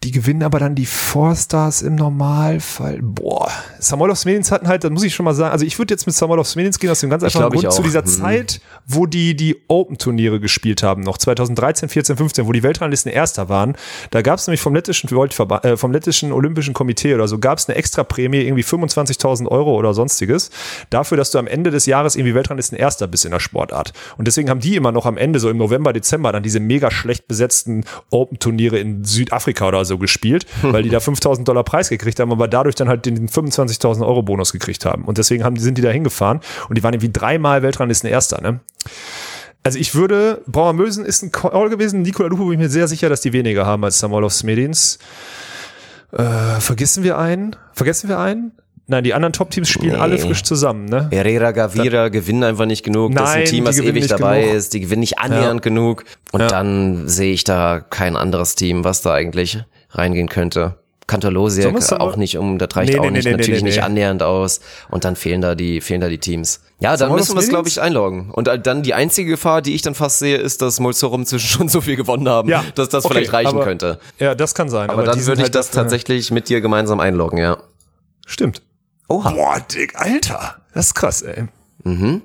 Die gewinnen aber dann die Four Stars im Normalfall. Boah, Samuel Smedins hatten halt, das muss ich schon mal sagen, also ich würde jetzt mit Samuel Smedins gehen aus dem ganz einfachen Grund zu dieser mhm. Zeit, wo die die Open-Turniere gespielt haben, noch 2013, 14, 15, wo die Weltranglisten Erster waren. Da gab es nämlich vom lettischen, äh, vom lettischen Olympischen Komitee oder so, gab es eine extra Prämie, irgendwie 25.000 Euro oder sonstiges, dafür, dass du am Ende des Jahres irgendwie Weltranglisten Erster bist in der Sportart. Und deswegen haben die immer noch am Ende, so im November, Dezember, dann diese mega schlecht besetzten Open-Turniere in Südafrika oder so so gespielt, weil die da 5000 Dollar Preis gekriegt haben, aber dadurch dann halt den 25.000 Euro Bonus gekriegt haben. Und deswegen haben, sind die da hingefahren und die waren irgendwie dreimal Weltranglisten Erster, ne? Also ich würde, Brauer Mösen ist ein Call gewesen, Nikola Lupo bin ich mir sehr sicher, dass die weniger haben als Samolovs Smedins. Äh, vergessen wir einen? Vergessen wir einen? Nein, die anderen Top-Teams spielen nee. alle frisch zusammen, ne? Herrera, Gavira da, gewinnen einfach nicht genug. Nein, das ist ein Team, was ewig dabei genug. ist. Die gewinnen nicht annähernd ja. genug. Und ja. dann sehe ich da kein anderes Team, was da eigentlich reingehen könnte. Kantalosiak so auch nicht um, das reicht nee, auch nee, nicht, nee, natürlich nicht annähernd aus. Und dann fehlen da die, fehlen da die Teams. Ja, dann müssen wir es, glaube ich, einloggen. Und dann die einzige Gefahr, die ich dann fast sehe, ist, dass Molzorum zwischen schon so viel gewonnen haben, ja, dass das okay, vielleicht reichen aber, könnte. Ja, das kann sein. Aber, aber dann würde ich halt das tatsächlich mit dir gemeinsam einloggen, ja. Stimmt. Oha. Boah, Dick, Alter. Das ist krass, ey. Mhm.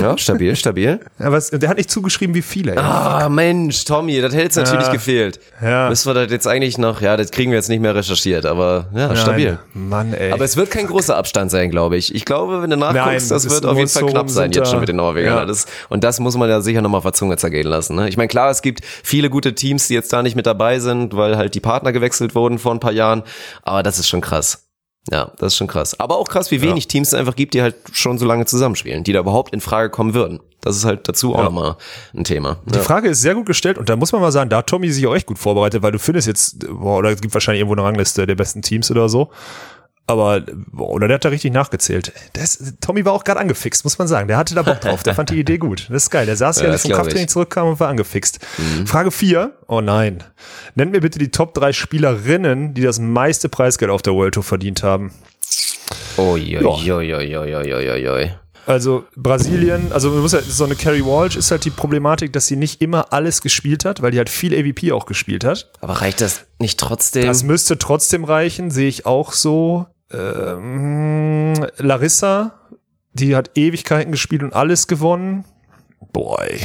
Ja, stabil, stabil. Aber es, der hat nicht zugeschrieben, wie viele. Ah, Mensch, Tommy, das hätte jetzt natürlich ja. gefehlt. Ja. Müssen wir das jetzt eigentlich noch, ja, das kriegen wir jetzt nicht mehr recherchiert, aber ja, Nein. stabil. Mann, ey. Aber es wird kein großer Abstand sein, glaube ich. Ich glaube, wenn du nachguckst, Nein, das wird auf jeden Fall knapp sein jetzt schon mit den Norwegern. Ja. Das, und das muss man ja sicher nochmal auf der Zunge zergehen lassen. Ne? Ich meine, klar, es gibt viele gute Teams, die jetzt da nicht mit dabei sind, weil halt die Partner gewechselt wurden vor ein paar Jahren, aber das ist schon krass. Ja, das ist schon krass. Aber auch krass, wie wenig ja. Teams es einfach gibt, die halt schon so lange zusammenspielen, die da überhaupt in Frage kommen würden. Das ist halt dazu auch ja. nochmal ein Thema. Die ja. Frage ist sehr gut gestellt und da muss man mal sagen, da hat Tommy sich auch echt gut vorbereitet, weil du findest jetzt, boah, oder es gibt wahrscheinlich irgendwo eine Rangliste der besten Teams oder so. Aber, oder der hat da richtig nachgezählt. Das, Tommy war auch gerade angefixt, muss man sagen. Der hatte da Bock drauf. Der fand die Idee gut. Das ist geil. Der saß ja, Ja, vom Krafttraining zurückkam und war angefixt. Frage vier. Oh nein. Nennt mir bitte die Top drei Spielerinnen, die das meiste Preisgeld auf der World Tour verdient haben. Uiuiuiuiuiui. Also Brasilien, also man muss ja, so eine Carrie Walsh ist halt die Problematik, dass sie nicht immer alles gespielt hat, weil die halt viel AVP auch gespielt hat. Aber reicht das nicht trotzdem? Das müsste trotzdem reichen, sehe ich auch so. Ähm, Larissa, die hat Ewigkeiten gespielt und alles gewonnen. Boy.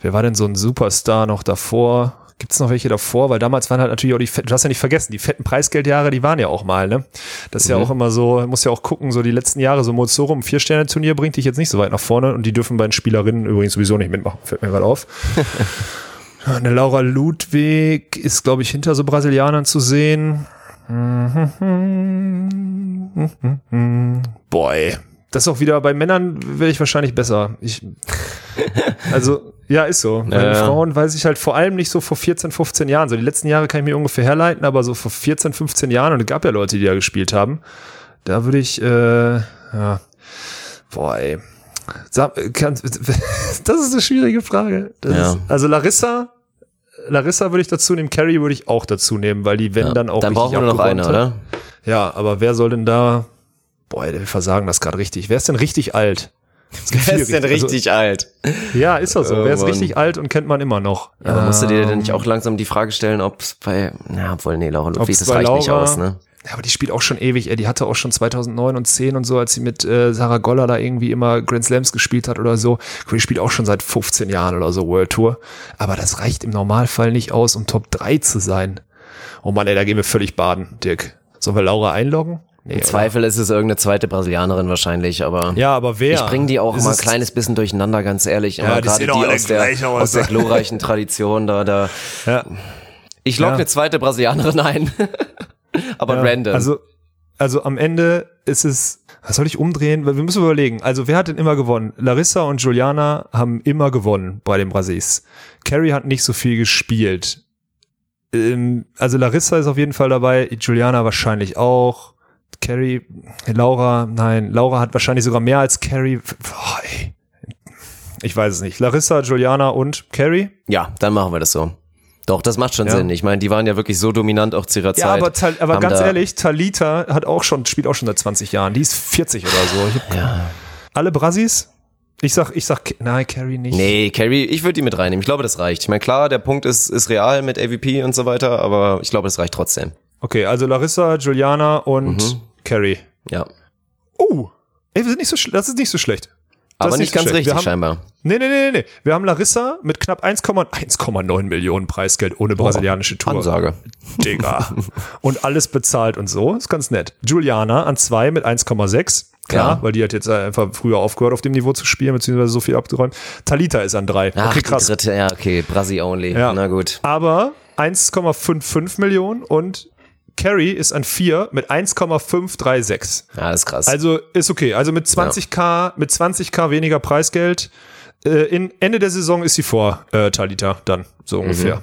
Wer war denn so ein Superstar noch davor? Gibt's noch welche davor? Weil damals waren halt natürlich auch die fetten, du hast ja nicht vergessen, die fetten Preisgeldjahre, die waren ja auch mal, ne? Das ist ja auch immer so, muss ja auch gucken, so die letzten Jahre, so Mozoro im Vier-Sterne-Turnier bringt dich jetzt nicht so weit nach vorne und die dürfen bei den Spielerinnen übrigens sowieso nicht mitmachen, fällt mir gerade auf. Eine Laura Ludwig ist, glaube ich, hinter so Brasilianern zu sehen. Boy. Das ist auch wieder bei Männern wäre ich wahrscheinlich besser. Ich, also, ja, ist so. Bei Ja. Frauen weiß ich halt vor allem nicht so vor 14, 15 Jahren. So die letzten Jahre kann ich mir ungefähr herleiten, aber so vor 14, 15 Jahren, und es gab ja Leute, die da gespielt haben, da würde ich, äh, ja, boah, ey. Das ist eine schwierige Frage. Ja. ist, also Larissa, Larissa würde ich dazu nehmen, Carrie würde ich auch dazu nehmen, weil die, wenn Ja. dann auch Dann brauchen wir nur noch eine, hat. oder? Ja, aber wer soll denn da, boah, wir versagen das gerade richtig. Wer ist denn richtig alt? Wer ist denn also- richtig alt? ja, ist doch so. Oh, Wer ist Mann. richtig alt und kennt man immer noch? Ja, aber musst du dir denn Ähm, nicht auch langsam die Frage stellen, ob es bei, na, obwohl, nee, Laura Ludwig, das reicht nicht Laura- aus, ne? Ja, aber die spielt auch schon ewig. Ey. Die hatte auch schon 2009 und 10 und so, als sie mit äh, Sarah Goller da irgendwie immer Grand Slams gespielt hat oder so. Die spielt auch schon seit 15 Jahren oder so World Tour. Aber das reicht im Normalfall nicht aus, um Top 3 zu sein. Oh Mann, ey, da gehen wir völlig baden, Dirk. Sollen wir Laura einloggen? Nee, Im oder? Zweifel ist es irgendeine zweite Brasilianerin wahrscheinlich, aber Ja, aber wer? ich bringe die auch Ist immer ein es- kleines bisschen durcheinander, ganz ehrlich. Ja, die gerade die, aus, der, gleich aus. aus der glorreichen Tradition da, da. Ja. Ich log Ja. eine zweite Brasilianerin ein. aber Ja, random. Also, also am Ende ist es, was soll ich umdrehen? Wir müssen überlegen. Also wer hat denn immer gewonnen? Larissa und Juliana haben immer gewonnen bei den Brasis. Carrie hat nicht so viel gespielt. Ähm, also Larissa ist auf jeden Fall dabei, Juliana wahrscheinlich auch. Carrie, Laura, nein, Laura hat wahrscheinlich sogar mehr als Carrie. Boah. Ich weiß es nicht. Larissa, Juliana und Carrie? ja, dann machen wir das so. Doch, das macht schon Ja. Sinn. Ich meine, die waren ja wirklich so dominant auch zu ihrer Ja, Zeit. aber, Tal- aber Haben ganz ehrlich, Talita hat auch schon, spielt auch schon seit 20 Jahren. Die ist 40 oder so. Ja. Alle Brasis? Ich sag, ich sag, nein, Carrie nicht. Nee, Carrie, ich würde die mit reinnehmen. Ich glaube, das reicht. Ich meine, klar, der Punkt ist, ist real mit AVP und so weiter, aber ich glaube, das reicht trotzdem. Okay, also Larissa, Juliana und Mhm. Carrie. Ja. Oh, ey, wir sind nicht so, das ist nicht so schlecht. Das Aber ist nicht ganz richtig, haben, scheinbar. Nee, nee, nee, nee, nee. Wir haben Larissa mit knapp 1,9 1,9 Millionen Preisgeld ohne brasilianische Tour. Ansage. Digga. und alles bezahlt und so. Ist ganz nett. Juliana an zwei mit 1,6. Klar, Ja. weil die hat jetzt einfach früher aufgehört, auf dem Niveau zu spielen, beziehungsweise so viel abgeräumt. Talita ist an drei. Ach, okay, die krass. dritte, ja, okay, Brasi only. Ja. Na gut. Aber 1,55 Millionen und Carrie ist an vier mit 1,536. Ja, das ist krass. Also ist okay. Also mit 20k, mit 20k weniger Preisgeld. Äh, in Ende der Saison ist sie vor äh, Talita dann, so Mhm. ungefähr.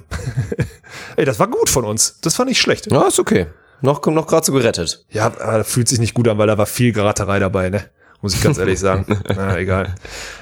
Ey, das war gut von uns. Das fand ich schlecht. ja, ist okay. Noch, noch gerade so gerettet. Ja, aber fühlt sich nicht gut an, weil da war viel Geraterei dabei, ne? Muss ich ganz ehrlich sagen. Na, egal. Haben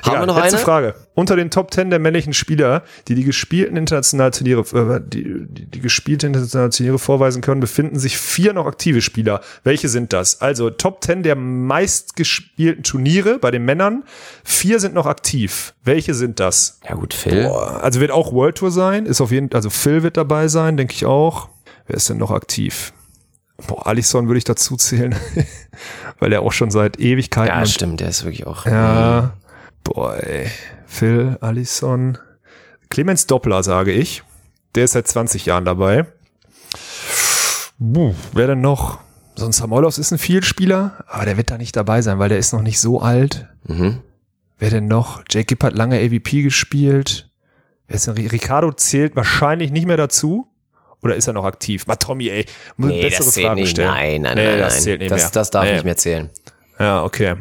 egal. wir noch Letzte eine? Frage. Unter den Top 10 der männlichen Spieler, die die gespielten internationalen Turniere, äh, die, die, die gespielten internationalen Turniere vorweisen können, befinden sich vier noch aktive Spieler. Welche sind das? Also Top 10 der meistgespielten Turniere bei den Männern. Vier sind noch aktiv. Welche sind das? Ja gut, Phil. Boah, also wird auch World Tour sein, ist auf jeden also Phil wird dabei sein, denke ich auch. Wer ist denn noch aktiv? Boah, Alisson würde ich dazu zählen, weil er auch schon seit Ewigkeiten Ja, stimmt, der ist wirklich auch. ja, boah, ey. Phil, Alisson, Clemens Doppler, sage ich. Der ist seit 20 Jahren dabei. Buh, wer denn noch? So ein Samolos ist ein Vielspieler, aber der wird da nicht dabei sein, weil der ist noch nicht so alt. Mhm. Wer denn noch? Jake Gibb hat lange AVP gespielt. Ricardo zählt wahrscheinlich nicht mehr dazu. Oder ist er noch aktiv? Mal Tommy, ey. Muss Nee, bessere das zählt Fragen nicht. stellen. Nein, nein, Nee, nein, das nein. zählt nicht das, mehr. das darf Nee. nicht mehr zählen. Ja, okay.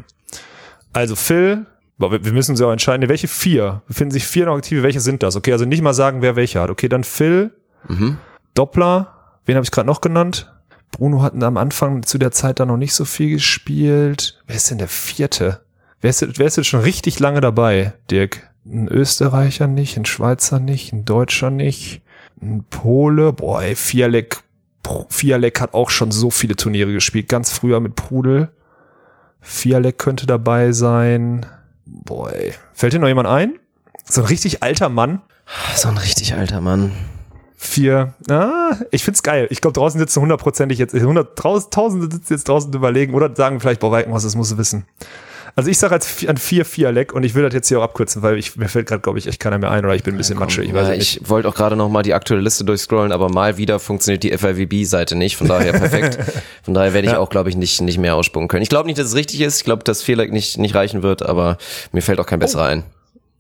Also Phil, wir müssen uns ja auch entscheiden, welche vier befinden sich vier noch aktive, welche sind das? Okay, also nicht mal sagen, wer welche hat. Okay, dann Phil, Mhm. Doppler, wen habe ich gerade noch genannt? Bruno hatten am Anfang zu der Zeit da noch nicht so viel gespielt. Wer ist denn der vierte? Wer ist, wer ist jetzt schon richtig lange dabei, Dirk? Ein Österreicher nicht, ein Schweizer nicht, ein Deutscher nicht, ein Pole. Boah, ey, Fialek, Fialek hat auch schon so viele Turniere gespielt. Ganz früher mit Prudel. Fialek könnte dabei sein. Boah, ey. Fällt dir noch jemand ein? So ein richtig alter Mann. So ein richtig alter Mann. Vier. Ah, ich find's geil. Ich glaube, draußen sitzen hundertprozentig jetzt, hunderttausende sitzen jetzt draußen überlegen oder sagen vielleicht, boah, Weikenhaus, das musst du wissen. Also ich sage als an vier vier Leck und ich will das jetzt hier auch abkürzen, weil ich, mir fällt gerade, glaube ich, echt keiner mehr ein oder ich bin ein bisschen ja, komm, matschig. Ich, ja, ich wollte auch gerade noch mal die aktuelle Liste durchscrollen, aber mal wieder funktioniert die FIVB-Seite nicht. Von daher perfekt. Von daher werde ich ja. auch, glaube ich, nicht, nicht mehr ausspucken können. Ich glaube nicht, dass es richtig ist. Ich glaube, dass Vierleck nicht, nicht reichen wird, aber mir fällt auch kein besserer oh. ein.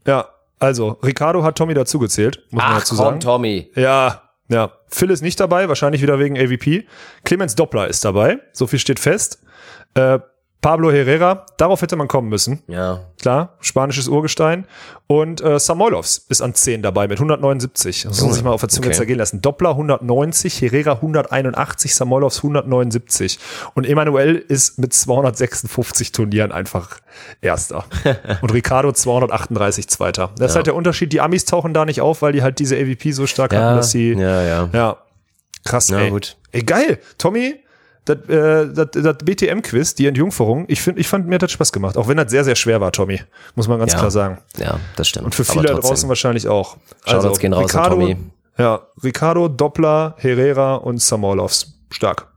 Ja, also Ricardo hat Tommy dazugezählt, muss Ach, man dazu sagen. Komm, Tommy. Ja, ja. Phil ist nicht dabei, wahrscheinlich wieder wegen AVP. Clemens Doppler ist dabei, so viel steht fest. Äh, Pablo Herrera, darauf hätte man kommen müssen. Ja. Klar, spanisches Urgestein. Und äh, Samoilovs ist an 10 dabei mit 179. Das muss sich mal auf der Zunge okay. zergehen lassen. Doppler 190, Herrera 181, Samoilovs 179. Und Emanuel ist mit 256 Turnieren einfach Erster. Und Ricardo 238 Zweiter. Das ja. ist halt der Unterschied. Die Amis tauchen da nicht auf, weil die halt diese AVP so stark ja. hatten, dass sie. Ja, ja. Ja. Krass, ja, ey. Gut. Ey, geil. Tommy, das, äh, das, das BTM-Quiz, die Entjungferung, ich finde, ich fand, mir hat Spaß gemacht. Auch wenn das sehr, sehr schwer war, Tommy. Muss man ganz ja, klar sagen. Ja, das stimmt. Und für viele da draußen wahrscheinlich auch. Also, gehen raus Ricardo, Tommy. Ja, Ricardo, Doppler, Herrera und Samolovs. Stark.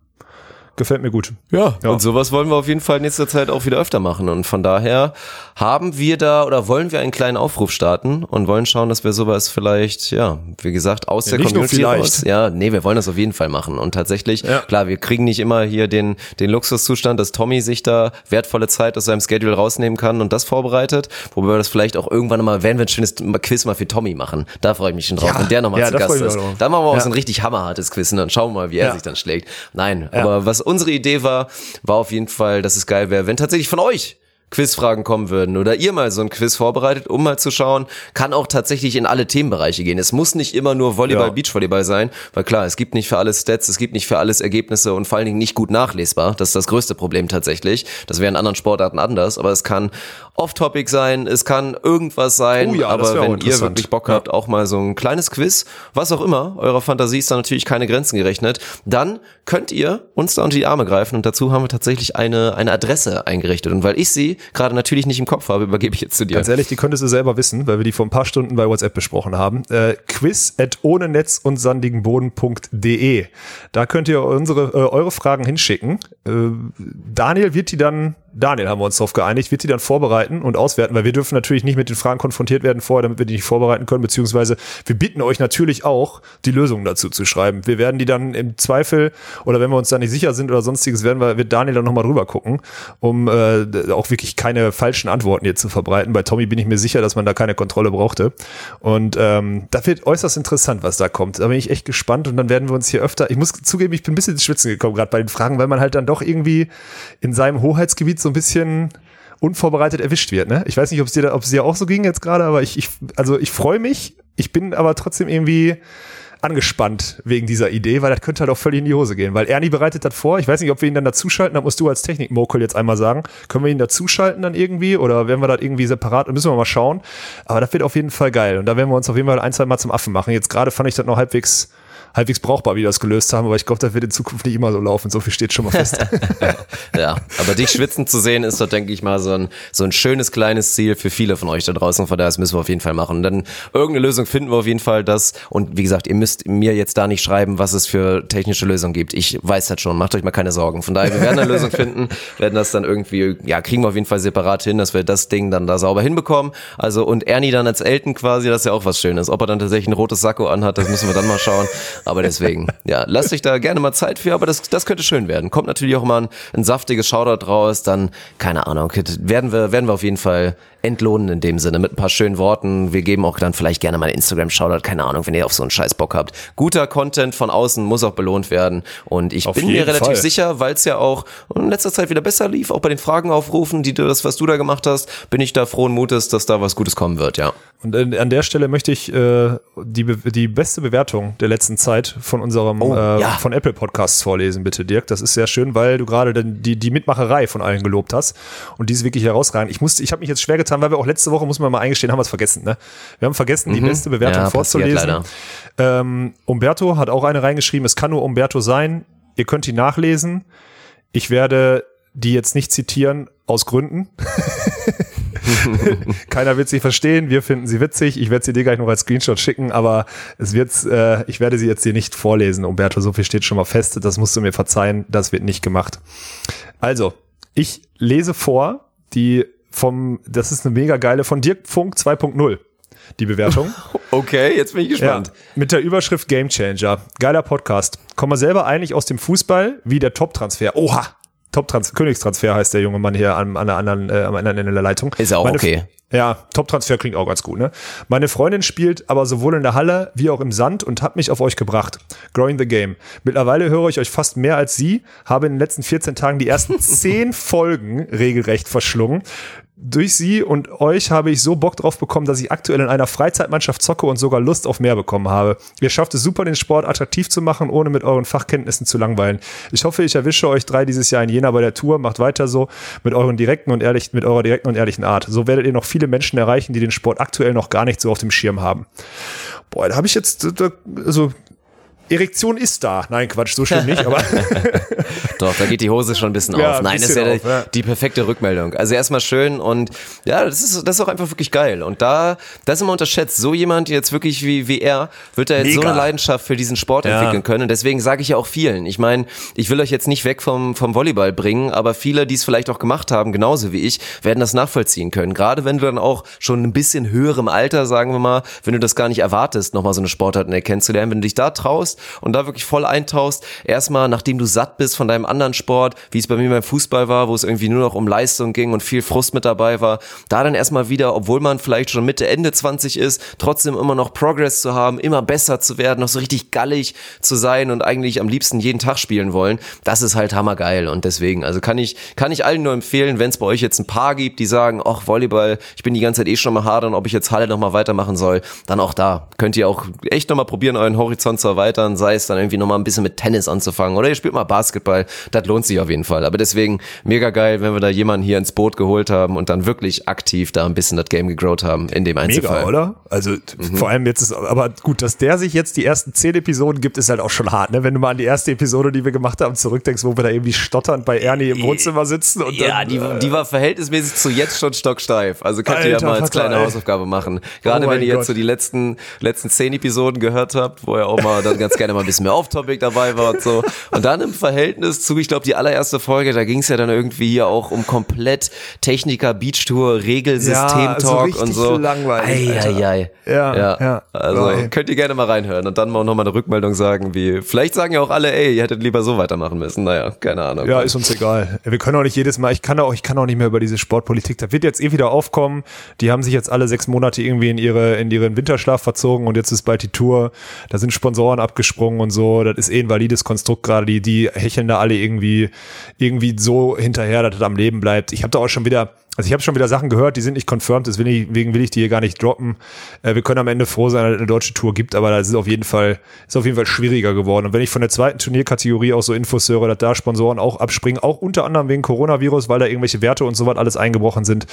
Gefällt mir gut. Ja, ja, und sowas wollen wir auf jeden Fall in nächster Zeit auch wieder öfter machen. Und von daher haben wir da oder wollen wir einen kleinen Aufruf starten und wollen schauen, dass wir sowas vielleicht, ja, wie gesagt, aus ja, der Community raus. Ja, nee, wir wollen das auf jeden Fall machen. Und tatsächlich, ja. klar, wir kriegen nicht immer hier den, den Luxuszustand, dass Tommy sich da wertvolle Zeit aus seinem Schedule rausnehmen kann und das vorbereitet. Wobei wir das vielleicht auch irgendwann mal, werden wir ein schönes Quiz mal für Tommy machen. Da freue ich mich schon drauf. Ja. Wenn der nochmal zu Gast ist. Dann machen wir auch so ein richtig hammerhartes Quiz und dann schauen wir mal, wie er sich dann schlägt. Nein, aber was unsere Idee war, war auf jeden Fall, dass es geil wäre, wenn tatsächlich von euch Quizfragen kommen würden oder ihr mal so ein Quiz vorbereitet, um mal zu schauen, kann auch tatsächlich in alle Themenbereiche gehen. Es muss nicht immer nur Volleyball, ja. Beachvolleyball sein, weil klar, es gibt nicht für alles Stats, es gibt nicht für alles Ergebnisse und vor allen Dingen nicht gut nachlesbar. Das ist das größte Problem tatsächlich. Das wäre in anderen Sportarten anders, aber es kann off-topic sein, es kann irgendwas sein, oh ja, aber wenn ihr wirklich Bock habt, ja. auch mal so ein kleines Quiz, was auch immer, eurer Fantasie ist da natürlich keine Grenzen gerechnet, dann könnt ihr uns da unter die Arme greifen und dazu haben wir tatsächlich eine, eine Adresse eingerichtet und weil ich sie gerade natürlich nicht im Kopf habe, übergebe ich jetzt zu dir. Ganz ehrlich, die könntest du selber wissen, weil wir die vor ein paar Stunden bei WhatsApp besprochen haben. Äh, quiz at ohne Netz und sandigenboden.de. Da könnt ihr unsere, äh, eure Fragen hinschicken. Äh, Daniel wird die dann Daniel haben wir uns darauf geeinigt, wird die dann vorbereiten und auswerten, weil wir dürfen natürlich nicht mit den Fragen konfrontiert werden vorher, damit wir die nicht vorbereiten können, beziehungsweise wir bitten euch natürlich auch, die Lösungen dazu zu schreiben. Wir werden die dann im Zweifel oder wenn wir uns da nicht sicher sind oder sonstiges, werden wir, wird Daniel dann nochmal drüber gucken, um äh, auch wirklich keine falschen Antworten hier zu verbreiten. Bei Tommy bin ich mir sicher, dass man da keine Kontrolle brauchte. Und ähm, das wird äußerst interessant, was da kommt. Da bin ich echt gespannt und dann werden wir uns hier öfter, ich muss zugeben, ich bin ein bisschen ins Schwitzen gekommen, gerade bei den Fragen, weil man halt dann doch irgendwie in seinem Hoheitsgebiet so ein bisschen unvorbereitet erwischt wird. Ne? Ich weiß nicht, ob es dir, dir auch so ging jetzt gerade, aber ich, ich also ich freue mich. Ich bin aber trotzdem irgendwie angespannt wegen dieser Idee, weil das könnte halt auch völlig in die Hose gehen. Weil Ernie bereitet das vor. Ich weiß nicht, ob wir ihn dann dazuschalten. Da musst du als Technik-Mokel jetzt einmal sagen. Können wir ihn dazuschalten dann irgendwie? Oder werden wir das irgendwie separat? Müssen wir mal schauen. Aber das wird auf jeden Fall geil. Und da werden wir uns auf jeden Fall ein, zwei Mal zum Affen machen. Jetzt gerade fand ich das noch halbwegs halbwegs brauchbar, wie wir das gelöst haben, aber ich glaube, das wird in Zukunft nicht immer so laufen. So viel steht schon mal fest. ja, aber dich schwitzen zu sehen, ist doch, denke ich mal, so ein, so ein schönes kleines Ziel für viele von euch da draußen. Von daher, das müssen wir auf jeden Fall machen. Dann irgendeine Lösung finden wir auf jeden Fall das. Und wie gesagt, ihr müsst mir jetzt da nicht schreiben, was es für technische Lösungen gibt. Ich weiß das schon. Macht euch mal keine Sorgen. Von daher, wir werden eine Lösung finden, werden das dann irgendwie, ja, kriegen wir auf jeden Fall separat hin, dass wir das Ding dann da sauber hinbekommen. Also, und Ernie dann als Elton quasi, das ist ja auch was Schönes. Ob er dann tatsächlich ein rotes Sakko anhat, das müssen wir dann mal schauen. Aber deswegen, ja, lasst euch da gerne mal Zeit für, aber das, das könnte schön werden. Kommt natürlich auch mal ein, ein saftiges Shoutout raus, dann, keine Ahnung, werden wir, werden wir auf jeden Fall entlohnen in dem Sinne mit ein paar schönen Worten. Wir geben auch dann vielleicht gerne mal Instagram-Shoutout, keine Ahnung, wenn ihr auf so einen Scheiß Bock habt. Guter Content von außen muss auch belohnt werden und ich auf bin mir relativ Fall. sicher, weil es ja auch in letzter Zeit wieder besser lief, auch bei den Fragen aufrufen, die du, das, was du da gemacht hast, bin ich da frohen Mutes, dass da was Gutes kommen wird, ja. Und an der Stelle möchte ich äh, die, die beste Bewertung der letzten Zeit von unserem Oh, äh, ja. von Apple Podcasts vorlesen, bitte, Dirk. Das ist sehr schön, weil du gerade die, die Mitmacherei von allen gelobt hast. Und die ist wirklich herausragend. Ich musste, ich habe mich jetzt schwer getan, weil wir auch letzte Woche, muss man mal eingestehen, haben wir es vergessen. Ne? Wir haben vergessen, die beste Bewertung Mhm. Ja, vorzulesen. Ähm, Umberto hat auch eine reingeschrieben, es kann nur Umberto sein. Ihr könnt ihn nachlesen. Ich werde die jetzt nicht zitieren, aus Gründen. Keiner wird sie verstehen, wir finden sie witzig. Ich werde sie dir gleich noch als Screenshot schicken, aber es wird, äh, ich werde sie jetzt hier nicht vorlesen. Umberto, so viel steht schon mal fest. Das musst du mir verzeihen, das wird nicht gemacht. Also, ich lese vor, die vom, das ist eine mega geile, von Dirk Funk 2.0, die Bewertung. Okay, jetzt bin ich gespannt. Ja, mit der Überschrift Game Changer. Geiler Podcast. Komme selber eigentlich aus dem Fußball wie der Top-Transfer. Oha! Top-Transfer, Königstransfer heißt der junge Mann hier an, an der anderen, äh, am anderen Ende der Leitung. Ist auch Meine, okay. Ja, Top-Transfer klingt auch ganz gut, ne? Meine Freundin spielt aber sowohl in der Halle wie auch im Sand und hat mich auf euch gebracht. Growing the Game. Mittlerweile höre ich euch fast mehr als sie, habe in den letzten 14 Tagen die ersten 10 Folgen regelrecht verschlungen. Durch sie und euch habe ich so Bock drauf bekommen, dass ich aktuell in einer Freizeitmannschaft zocke und sogar Lust auf mehr bekommen habe. Ihr schafft es super, den Sport attraktiv zu machen, ohne mit euren Fachkenntnissen zu langweilen. Ich hoffe, ich erwische euch drei dieses Jahr in Jena bei der Tour. Macht weiter so mit euren direkten und ehrlichen, mit eurer direkten und ehrlichen Art. So werdet ihr noch viele Menschen erreichen, die den Sport aktuell noch gar nicht so auf dem Schirm haben. Boah, da habe ich jetzt, also Erektion ist da. Nein, Quatsch, so schlimm nicht, aber Doch, da geht die Hose schon ein bisschen Ja, auf. ein Nein, das ist bisschen ja, auf, ja. die perfekte Rückmeldung. Also erstmal schön und ja, das ist, das ist auch einfach wirklich geil. Und da, das ist immer unterschätzt. So jemand jetzt wirklich wie, wie er, wird da jetzt so Mega. eine Leidenschaft für diesen Sport Ja. entwickeln können. Und deswegen sage ich ja auch vielen. Ich meine, ich will euch jetzt nicht weg vom, vom Volleyball bringen, aber viele, die es vielleicht auch gemacht haben, genauso wie ich, werden das nachvollziehen können. Gerade wenn du dann auch schon ein bisschen höherem Alter, sagen wir mal, wenn du das gar nicht erwartest, nochmal so eine Sportart kennenzulernen, wenn du dich da traust und da wirklich voll eintauchst, erstmal, nachdem du satt bist von deinem anderen Sport, wie es bei mir beim Fußball war, wo es irgendwie nur noch um Leistung ging und viel Frust mit dabei war, da dann erstmal wieder, obwohl man vielleicht schon Mitte, Ende 20 ist, trotzdem immer noch Progress zu haben, immer besser zu werden, noch so richtig gallig zu sein und eigentlich am liebsten jeden Tag spielen wollen, das ist halt hammergeil. Und deswegen, also kann ich, kann ich allen nur empfehlen, wenn es bei euch jetzt ein paar gibt, die sagen, ach, Volleyball, ich bin die ganze Zeit eh schon mal hadern, ob ich jetzt Halle nochmal weitermachen soll, dann auch da. Könnt ihr auch echt nochmal probieren, euren Horizont zu erweitern, sei es dann irgendwie nochmal ein bisschen mit Tennis anzufangen oder ihr spielt mal Basketball, das lohnt sich auf jeden Fall. Aber deswegen mega geil, wenn wir da jemanden hier ins Boot geholt haben und dann wirklich aktiv da ein bisschen das Game gegrowt haben in dem Einzelfall. Mega, oder? Also Mhm. vor allem jetzt ist, aber gut, dass der sich jetzt die ersten zehn Episoden gibt, ist halt auch schon hart, ne? Wenn du mal an die erste Episode, die wir gemacht haben, zurückdenkst, wo wir da irgendwie stotternd bei Ernie im Wohnzimmer sitzen und Ja, dann, die, äh, die war verhältnismäßig zu jetzt schon stocksteif. Also könnt ihr ja Alter mal als kleine ey. Hausaufgabe machen. Gerade Oh wenn ihr jetzt Gott. so die letzten, letzten zehn Episoden gehört habt, wo ihr auch mal dann ganz gerne mal ein bisschen mehr Off-Topic dabei war und so. Und dann im Verhältnis zu, ich glaube, die allererste Folge, da ging es ja dann irgendwie hier auch um komplett Techniker, Beachtour, Regelsystem-Talk Ja, so und so. langweilig, Alter. Eieiei. Ja, ja. Also Oh, ey. könnt ihr gerne mal reinhören und dann mal nochmal eine Rückmeldung sagen, wie, vielleicht sagen ja auch alle, ey, ihr hättet lieber so weitermachen müssen. Naja, keine Ahnung. Ja, ist uns egal. Wir können auch nicht jedes Mal, ich kann auch, ich kann auch nicht mehr über diese Sportpolitik. Da wird jetzt eh wieder aufkommen. Die haben sich jetzt alle sechs Monate irgendwie in ihre, in ihren Winterschlaf verzogen und jetzt ist bald die Tour. Da sind Sponsoren abgesprungen und so. Das ist eh ein valides Konstrukt gerade. Die, die hecheln da alle irgendwie, irgendwie so hinterher, dass das am Leben bleibt. Ich habe da auch schon wieder, also ich habe schon wieder Sachen gehört, die sind nicht confirmed, deswegen will ich die hier gar nicht droppen. Äh, wir können am Ende froh sein, dass es eine deutsche Tour gibt, aber das ist auf jeden Fall, ist auf jeden Fall schwieriger geworden. Und wenn ich von der zweiten Turnierkategorie auch so Infos höre, dass da Sponsoren auch abspringen, auch unter anderem wegen Coronavirus, weil da irgendwelche Werte und so was alles eingebrochen sind,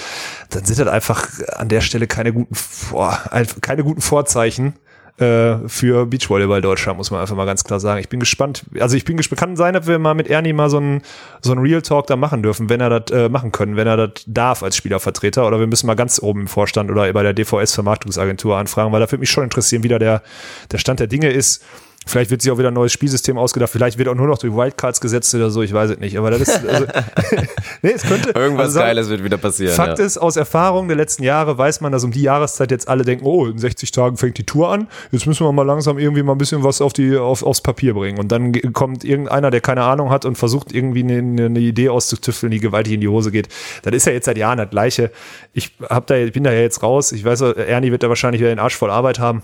dann sind das einfach an der Stelle keine guten, boah, keine guten Vorzeichen äh, für Beachvolleyball Deutschland, muss man einfach mal ganz klar sagen. Ich bin gespannt. Also ich bin gespannt. Kann sein, dass wir mal mit Ernie mal so ein so ein Real Talk da machen dürfen, wenn er das äh, machen können, wenn er das darf als Spielervertreter. Oder wir müssen mal ganz oben im Vorstand oder bei der DVS Vermarktungsagentur anfragen, weil da würde mich schon interessieren, wie da der, der Stand der Dinge ist. Vielleicht wird sich auch wieder ein neues Spielsystem ausgedacht. Vielleicht wird auch nur noch durch Wildcards gesetzt oder so. Ich weiß es nicht. Aber das ist, also, nee, es könnte. Irgendwas also Geiles wird wieder passieren. Fakt ja. ist, aus Erfahrung der letzten Jahre weiß man, dass um die Jahreszeit jetzt alle denken, oh, in 60 Tagen fängt die Tour an, jetzt müssen wir mal langsam irgendwie mal ein bisschen was auf die, auf, aufs Papier bringen. Und dann kommt irgendeiner, der keine Ahnung hat und versucht irgendwie eine, eine Idee auszutüfteln, die gewaltig in die Hose geht. Das ist ja jetzt seit Jahren das Gleiche. Ich hab da, ich bin da ja jetzt raus. Ich weiß, Ernie wird da wahrscheinlich wieder den Arsch voll Arbeit haben.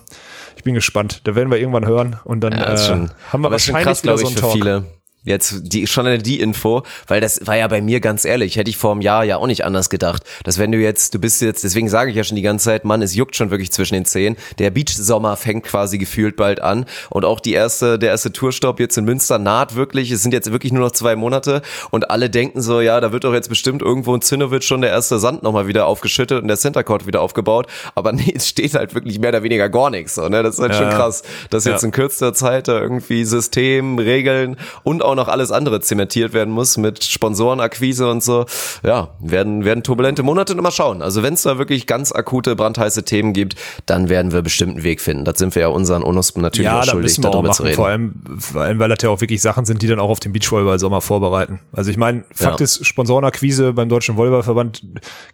Ich bin gespannt. Da werden wir irgendwann hören und dann Ja, ist äh, schon, haben wir ist schon wahrscheinlich krass, wieder so ich, einen für Talk. viele. Jetzt die, schon die Info, weil das war ja bei mir ganz ehrlich, hätte ich vor einem Jahr ja auch nicht anders gedacht, dass wenn du jetzt, du bist jetzt, deswegen sage ich ja schon die ganze Zeit, Mann, es juckt schon wirklich zwischen den Zehen. Der Beach-Sommer fängt quasi gefühlt bald an und auch die erste, der erste Tourstopp jetzt in Münster naht wirklich. Es sind jetzt wirklich nur noch zwei Monate und alle denken so, ja, da wird doch jetzt bestimmt irgendwo in Zinnowitz schon der erste Sand nochmal wieder aufgeschüttet und der Center Court wieder aufgebaut. Aber nee, es steht halt wirklich mehr oder weniger gar nichts. So, ne? Das ist halt ja, schon krass, dass jetzt ja. in kürzester Zeit da irgendwie System, Regeln und auch auch noch alles andere zementiert werden muss mit Sponsorenakquise und so. Ja, werden, werden turbulente Monate mal schauen. Also wenn es da wirklich ganz akute, brandheiße Themen gibt, dann werden wir bestimmt einen Weg finden. Das sind wir ja unseren Unuspen natürlich ja, auch schuldig, darüber auch machen, zu reden. Vor allem, vor allem, weil das ja auch wirklich Sachen sind, die dann auch auf den Beachvolleyball-Sommer vorbereiten. Also ich meine, Fakt ja. ist, Sponsorenakquise beim Deutschen Volleyballverband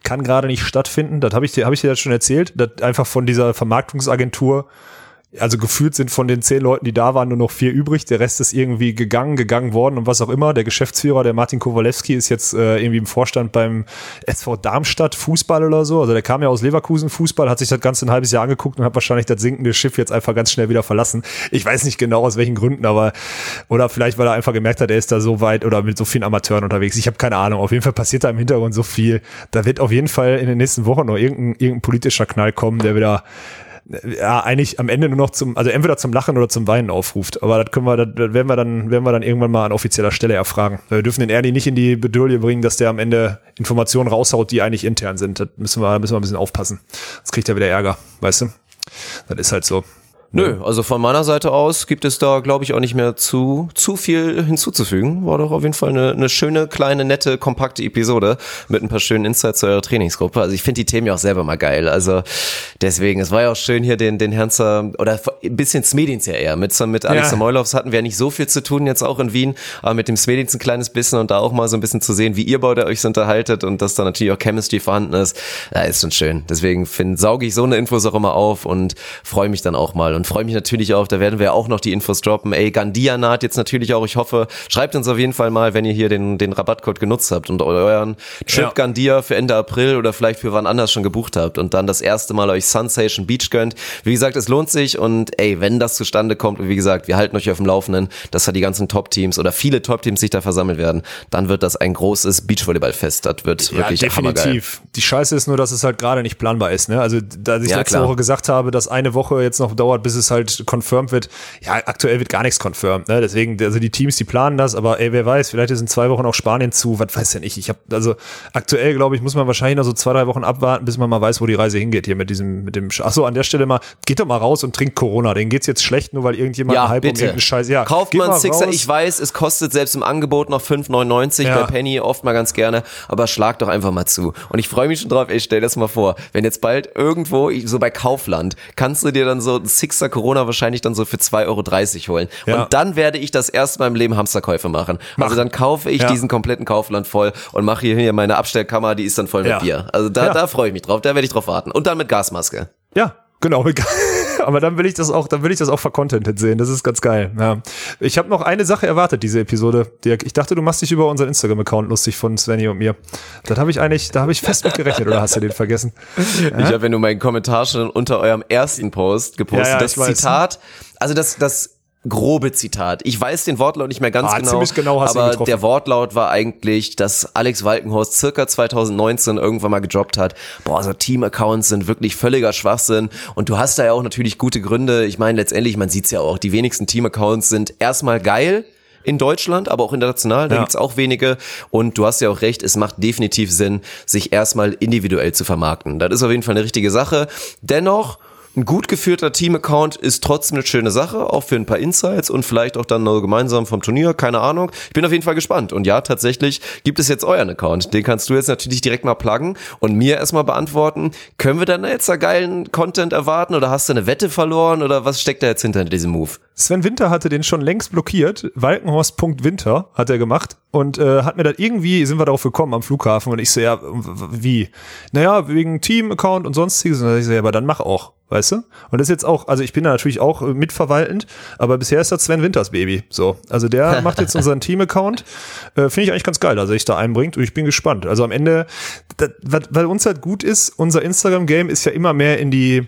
kann gerade nicht stattfinden. Das habe ich dir, habe ich dir das schon erzählt, dass einfach von dieser Vermarktungsagentur also gefühlt sind von den zehn Leuten, die da waren, nur noch vier übrig. Der Rest ist irgendwie gegangen, gegangen worden und was auch immer. Der Geschäftsführer, der Martin Kowalewski, ist jetzt äh, irgendwie im Vorstand beim SV Darmstadt Fußball oder so. Also der kam ja aus Leverkusen Fußball, hat sich das Ganze ein halbes Jahr angeguckt und hat wahrscheinlich das sinkende Schiff jetzt einfach ganz schnell wieder verlassen. Ich weiß nicht genau aus welchen Gründen, aber oder vielleicht, weil er einfach gemerkt hat, er ist da so weit oder mit so vielen Amateuren unterwegs. Ich habe keine Ahnung. Auf jeden Fall passiert da im Hintergrund so viel. Da wird auf jeden Fall in den nächsten Wochen noch irgendein, irgendein politischer Knall kommen, der wieder ja, eigentlich am Ende nur noch zum, also entweder zum Lachen oder zum Weinen aufruft. Aber das können wir, das werden wir dann, werden wir dann irgendwann mal an offizieller Stelle erfragen. Wir dürfen den Ernie nicht in die Bedouille bringen, dass der am Ende Informationen raushaut, die eigentlich intern sind. Das müssen wir, müssen wir ein bisschen aufpassen. Sonst kriegt er wieder Ärger, weißt du? Das ist halt so. Nö, also von meiner Seite aus gibt es da, glaube ich, auch nicht mehr zu, zu viel hinzuzufügen. War doch auf jeden Fall eine, eine schöne, kleine, nette, kompakte Episode mit ein paar schönen Insights zu eurer Trainingsgruppe. Also ich finde die Themen ja auch selber mal geil. Also deswegen, es war ja auch schön hier den, den Herrn oder ein bisschen Smedins ja eher. Mit, mit Alex ja. Samoilovs hatten wir ja nicht so viel zu tun jetzt auch in Wien, aber mit dem Smedins ein kleines bisschen und da auch mal so ein bisschen zu sehen, wie ihr beide euch so unterhaltet und dass da natürlich auch Chemistry vorhanden ist. Ja, ist schon schön. Deswegen find, sauge ich so eine Infos auch immer auf und freue mich dann auch mal und freue mich natürlich auch, da werden wir auch noch die Infos droppen. Ey, Gandia naht jetzt natürlich auch. Ich hoffe, schreibt uns auf jeden Fall mal, wenn ihr hier den, den Rabattcode genutzt habt und euren Trip ja. Gandia für Ende April oder vielleicht für wann anders schon gebucht habt und dann das erste Mal euch Sunsation Beach gönnt. Wie gesagt, es lohnt sich und ey, wenn das zustande kommt und wie gesagt, wir halten euch auf dem Laufenden, dass da die ganzen Top-Teams oder viele Top-Teams sich da versammelt werden, dann wird das ein großes Beachvolleyballfest. Das wird ja, wirklich definitiv. Hammergeil. Die Scheiße ist nur, dass es halt gerade nicht planbar ist. Ne? Also da ich ja, letzte klar. Woche gesagt habe, dass eine Woche jetzt noch dauert, bis es halt confirmed wird. Ja, aktuell wird gar nichts confirmed. Ne? Deswegen, also die Teams, die planen das, aber ey, wer weiß, vielleicht ist in zwei Wochen auch Spanien zu, was weiß denn ich. Ich habe also aktuell, glaube ich, muss man wahrscheinlich noch so zwei, drei Wochen abwarten, bis man mal weiß, wo die Reise hingeht hier mit diesem, mit dem. Achso, an der Stelle mal, geht doch mal raus und trinkt Corona. Denen geht's jetzt schlecht, nur weil irgendjemand ja, Hype bitte. um irgendeinen Scheiß. Ja, kauft man Sixer. Ich weiß, es kostet selbst im Angebot noch 5,99 ja. bei Penny, oft mal ganz gerne, aber schlag doch einfach mal zu. Und ich freue mich schon drauf. Ey, stell das mal vor, wenn jetzt bald irgendwo, so bei Kaufland, kannst du dir dann so ein Sixer Corona wahrscheinlich dann so für 2,30 Euro holen. Ja. Und dann werde ich das erste Mal im Leben Hamsterkäufe machen. Mach. Also dann kaufe ich ja. diesen kompletten Kaufland voll und mache hier meine Abstellkammer, die ist dann voll mit ja. Bier. Also da, da freue ich mich drauf, da werde ich drauf warten. Und dann mit Gasmaske. Ja, Genau, aber dann will ich das auch, dann will ich das auch vercontentet sehen. Das ist ganz geil. Ja. Ich habe noch eine Sache erwartet, diese Episode. Dirk. Ich dachte, du machst dich über unseren Instagram-Account lustig von Svenny und mir. Das habe ich eigentlich, da habe ich fest mit gerechnet, oder hast du den vergessen? Ja? Ich habe ja nur meinen Kommentar schon unter eurem ersten Post gepostet. Ja, ja, das Zitat, also das, das grobe Zitat. Ich weiß den Wortlaut nicht mehr ganz ah, genau, genau aber der Wortlaut war eigentlich, dass Alex Walkenhorst circa 2019 irgendwann mal gedroppt hat, boah, so Team-Accounts sind wirklich völliger Schwachsinn und du hast da ja auch natürlich gute Gründe. Ich meine, letztendlich, man sieht's ja auch, die wenigsten Team-Accounts sind erstmal geil, in Deutschland, aber auch international, da ja. gibt's auch wenige. Und du hast ja auch recht, es macht definitiv Sinn, sich erstmal individuell zu vermarkten. Das ist auf jeden Fall eine richtige Sache. Dennoch ein gut geführter Team-Account ist trotzdem eine schöne Sache, auch für ein paar Insights und vielleicht auch dann noch gemeinsam vom Turnier, keine Ahnung. Ich bin auf jeden Fall gespannt. Und ja, tatsächlich gibt es jetzt euren Account. Den kannst du jetzt natürlich direkt mal pluggen und mir erstmal beantworten. Können wir dann jetzt da geilen Content erwarten oder hast du eine Wette verloren oder was steckt da jetzt hinter diesem Move? Sven Winter hatte den schon längst blockiert. Walkenhorst.winter hat er gemacht und äh, hat mir dann irgendwie, sind wir darauf gekommen am Flughafen und ich so, ja, wie? Naja, wegen Team-Account und sonstiges. Und ich so, ja, aber dann mach auch, weißt du? Und das ist jetzt auch, also ich bin da natürlich auch mitverwaltend, aber bisher ist das Sven Winters Baby. So, also der macht jetzt unseren Team-Account. Äh, Finde ich eigentlich ganz geil, dass er sich da einbringt und ich bin gespannt. Also am Ende, das, weil uns halt gut ist, unser Instagram-Game ist ja immer mehr in die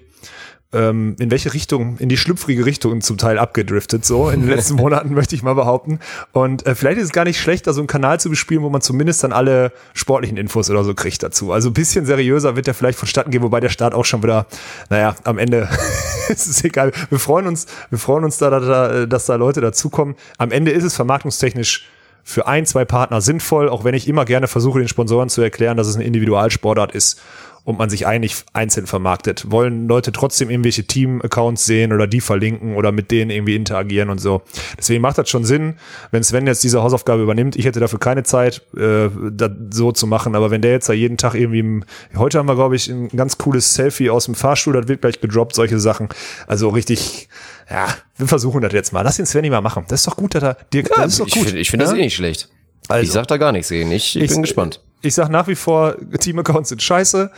ähm, in welche Richtung, in die schlüpfrige Richtung zum Teil abgedriftet, so in den letzten Monaten, möchte ich mal behaupten. Und äh, vielleicht ist es gar nicht schlecht, da so einen Kanal zu bespielen, wo man zumindest dann alle sportlichen Infos oder so kriegt dazu. Also ein bisschen seriöser wird der vielleicht vonstatten gehen, wobei der Start auch schon wieder, naja, am Ende ist es egal. Wir freuen uns, wir freuen uns da, da, dass da Leute dazukommen. Am Ende ist es vermarktungstechnisch für ein, zwei Partner sinnvoll, auch wenn ich immer gerne versuche, den Sponsoren zu erklären, dass es eine Individualsportart ist und man sich eigentlich einzeln vermarktet. Wollen Leute trotzdem irgendwelche Team-Accounts sehen oder die verlinken oder mit denen irgendwie interagieren und so. Deswegen macht das schon Sinn, wenn Sven jetzt diese Hausaufgabe übernimmt. Ich hätte dafür keine Zeit, äh, das so zu machen, aber wenn der jetzt da jeden Tag irgendwie, heute haben wir, glaube ich, ein ganz cooles Selfie aus dem Fahrstuhl, das wird gleich gedroppt, solche Sachen. Also richtig, ja, wir versuchen das jetzt mal. Lass den Sven mal machen. Das ist doch gut, dass er, Dirk, Ja, das ist doch ich gut. finde ich find das Ja? eh nicht schlecht. Also. ich sag da gar nichts gegen. Ich, ich, Ich- bin gespannt. Ich sag nach wie vor, Team-Accounts sind scheiße,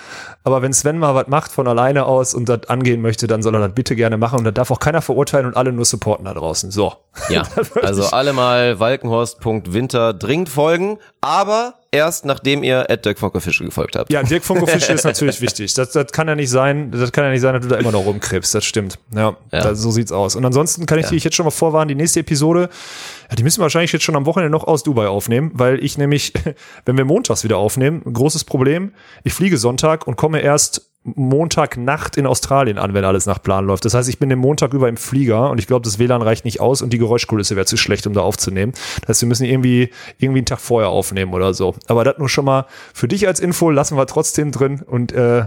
aber wenn Sven mal was macht von alleine aus und das angehen möchte, dann soll er das bitte gerne machen und da darf auch keiner verurteilen und alle nur supporten da draußen. So. Ja, also alle mal walkenhorst.winter dringend folgen, aber erst nachdem ihr at Dirk Fonke Fische gefolgt habt. Ja, Dirk Funko Fische ist natürlich wichtig. Das, das kann ja nicht sein, das kann ja nicht sein, dass du da immer noch rumkrebst. Das stimmt. Ja, Ja. Das, so sieht's aus. Und ansonsten kann ich dich jetzt schon mal vorwarnen, die nächste Episode, ja, die müssen wir wahrscheinlich jetzt schon am Wochenende noch aus Dubai aufnehmen, weil ich nämlich, wenn wir montags wieder aufnehmen, ein großes Problem. Ich fliege Sonntag und komme erst Montagnacht in Australien an, wenn alles nach Plan läuft. Das heißt, ich bin den Montag über im Flieger und ich glaube, das WLAN reicht nicht aus und die Geräuschkulisse wäre zu schlecht, um da aufzunehmen. Das heißt, wir müssen irgendwie, irgendwie einen Tag vorher aufnehmen oder so. Aber das nur schon mal für dich als Info lassen wir trotzdem drin und äh,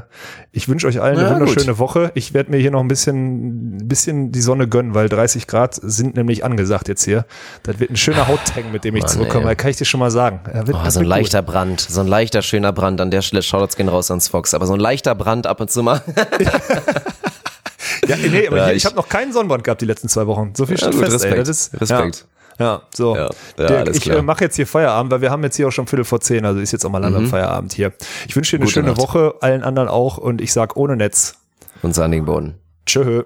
ich wünsche euch allen eine Ja, wunderschöne Woche. Ich werde mir hier noch ein bisschen, ein bisschen die Sonne gönnen, weil 30 Grad sind nämlich angesagt jetzt hier. Das wird ein schöner Hauttang, mit dem ich Mann, zurückkomme. Da kann ich dir schon mal sagen. Er wird, Oh, so ein wird gut. leichter Brand, so ein leichter, schöner Brand. An der Stelle Shoutouts gehen raus ans Fox, aber so ein leichter Brand ab und zu mal. Ja, nee, aber Ja, ich- ich habe noch keinen Sonnenbrand gehabt die letzten zwei Wochen. So viel Ja, steht fest, ey. Respekt, Das ist, Respekt. Ja, ja so. Ja, Dirk, ich äh, mache jetzt hier Feierabend, weil wir haben jetzt hier auch schon Viertel vor zehn, also ist jetzt auch mal langsam Feierabend hier. Ich wünsche dir eine Gute schöne Nacht. Woche, allen anderen auch und ich sag ohne Netz. Und sandigen Boden. Tschö.